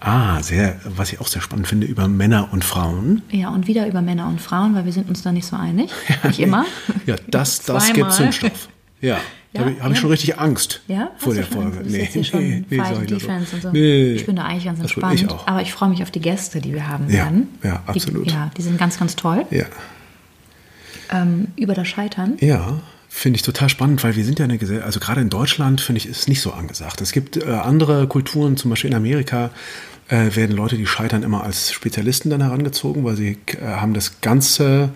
Ah, sehr, was ich auch sehr spannend finde, über Männer und Frauen. Ja, und wieder über Männer und Frauen, weil wir sind uns da nicht so einig. Ja, nicht immer. Ja, das, das gibt Zündstoff. Ja. Ja, habe ich, hab ich schon richtig Angst ja? vor der Folge. Nee, nee, nee, Defense und so. nee, Ich bin da eigentlich ganz entspannt. Ich. Aber ich freue mich auf die Gäste, die wir haben ja, werden. Ja, absolut. Die, ja, die sind ganz, ganz toll. Ja ähm, über das Scheitern. Ja, Finde ich total spannend, weil wir sind ja eine Gesellschaft, also gerade in Deutschland finde ich, ist es nicht so angesagt. Es gibt äh, andere Kulturen, zum Beispiel in Amerika, äh, werden Leute, die scheitern, immer als Spezialisten dann herangezogen, weil sie äh, haben das ganze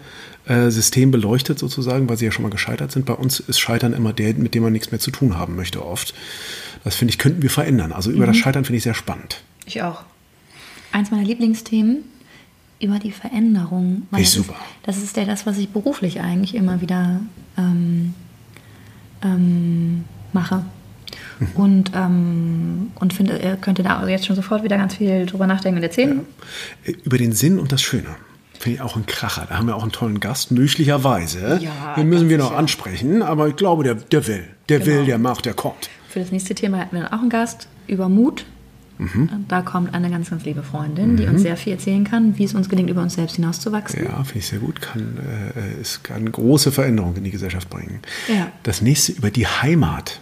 äh, System beleuchtet sozusagen, weil sie ja schon mal gescheitert sind. Bei uns ist Scheitern immer der, mit dem man nichts mehr zu tun haben möchte oft. Das finde ich, könnten wir verändern. Also über Mhm. das Scheitern finde ich sehr spannend. Ich auch. Eins meiner Lieblingsthemen über die Veränderung. weil das super. Ist, das ist ja das, was ich beruflich eigentlich immer wieder ähm, ähm, mache. Mhm. Und, ähm, und finde, er könnte da jetzt schon sofort wieder ganz viel drüber nachdenken und erzählen. Äh, Über den Sinn und das Schöne. Finde ich auch ein Kracher. Da haben wir auch einen tollen Gast, möglicherweise. Ja, Den müssen wir noch sicher. ansprechen, aber ich glaube, der, der will. Der will, Genau. der macht, der kommt. Für das nächste Thema hatten wir dann auch einen Gast über Mut. Mhm. Da kommt eine ganz, ganz liebe Freundin, die uns sehr viel erzählen kann, wie es uns gelingt, über uns selbst hinauszuwachsen. Ja, finde ich sehr gut. Kann, äh, es kann große Veränderungen in die Gesellschaft bringen. Ja. Das nächste über die Heimat.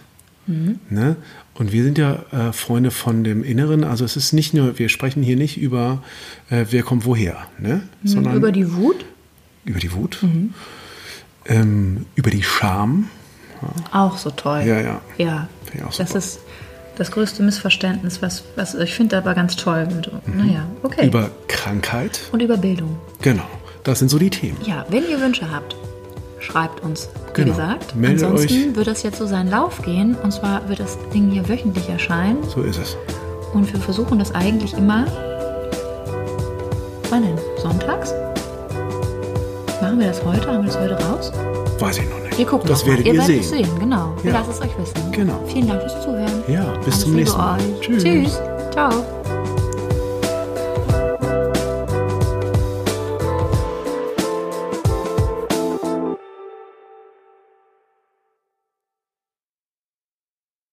Ne? Und wir sind ja äh, Freunde von dem Inneren. Also es ist nicht nur, wir sprechen hier nicht über, äh, wer kommt woher, ne? sondern Über die Wut über die Wut, ähm, über die Scham. auch so toll. Ja, ja. Ja, das ist das größte Missverständnis, was, was ich finde aber ganz toll. Und, Naja, okay. Mhm. Über Krankheit. und über Bildung. Genau. Das sind so die Themen. Ja, wenn ihr Wünsche habt, schreibt uns. Wie Genau. gesagt, Meldet ansonsten wird das jetzt so seinen Lauf gehen. Und zwar wird das Ding hier wöchentlich erscheinen. So ist es. Und wir versuchen das eigentlich immer. Wann denn? Sonntags? Machen wir das heute? Haben wir das heute raus? Weiß ich noch nicht. Wir gucken das noch mal. werdet ihr werdet sehen. es sehen. Genau. Wir Ja. lassen es euch wissen. Genau. Vielen Dank fürs Zuhören. Ja, bis Alles zum nächsten Mal. Tschüss. Tschüss. Ciao.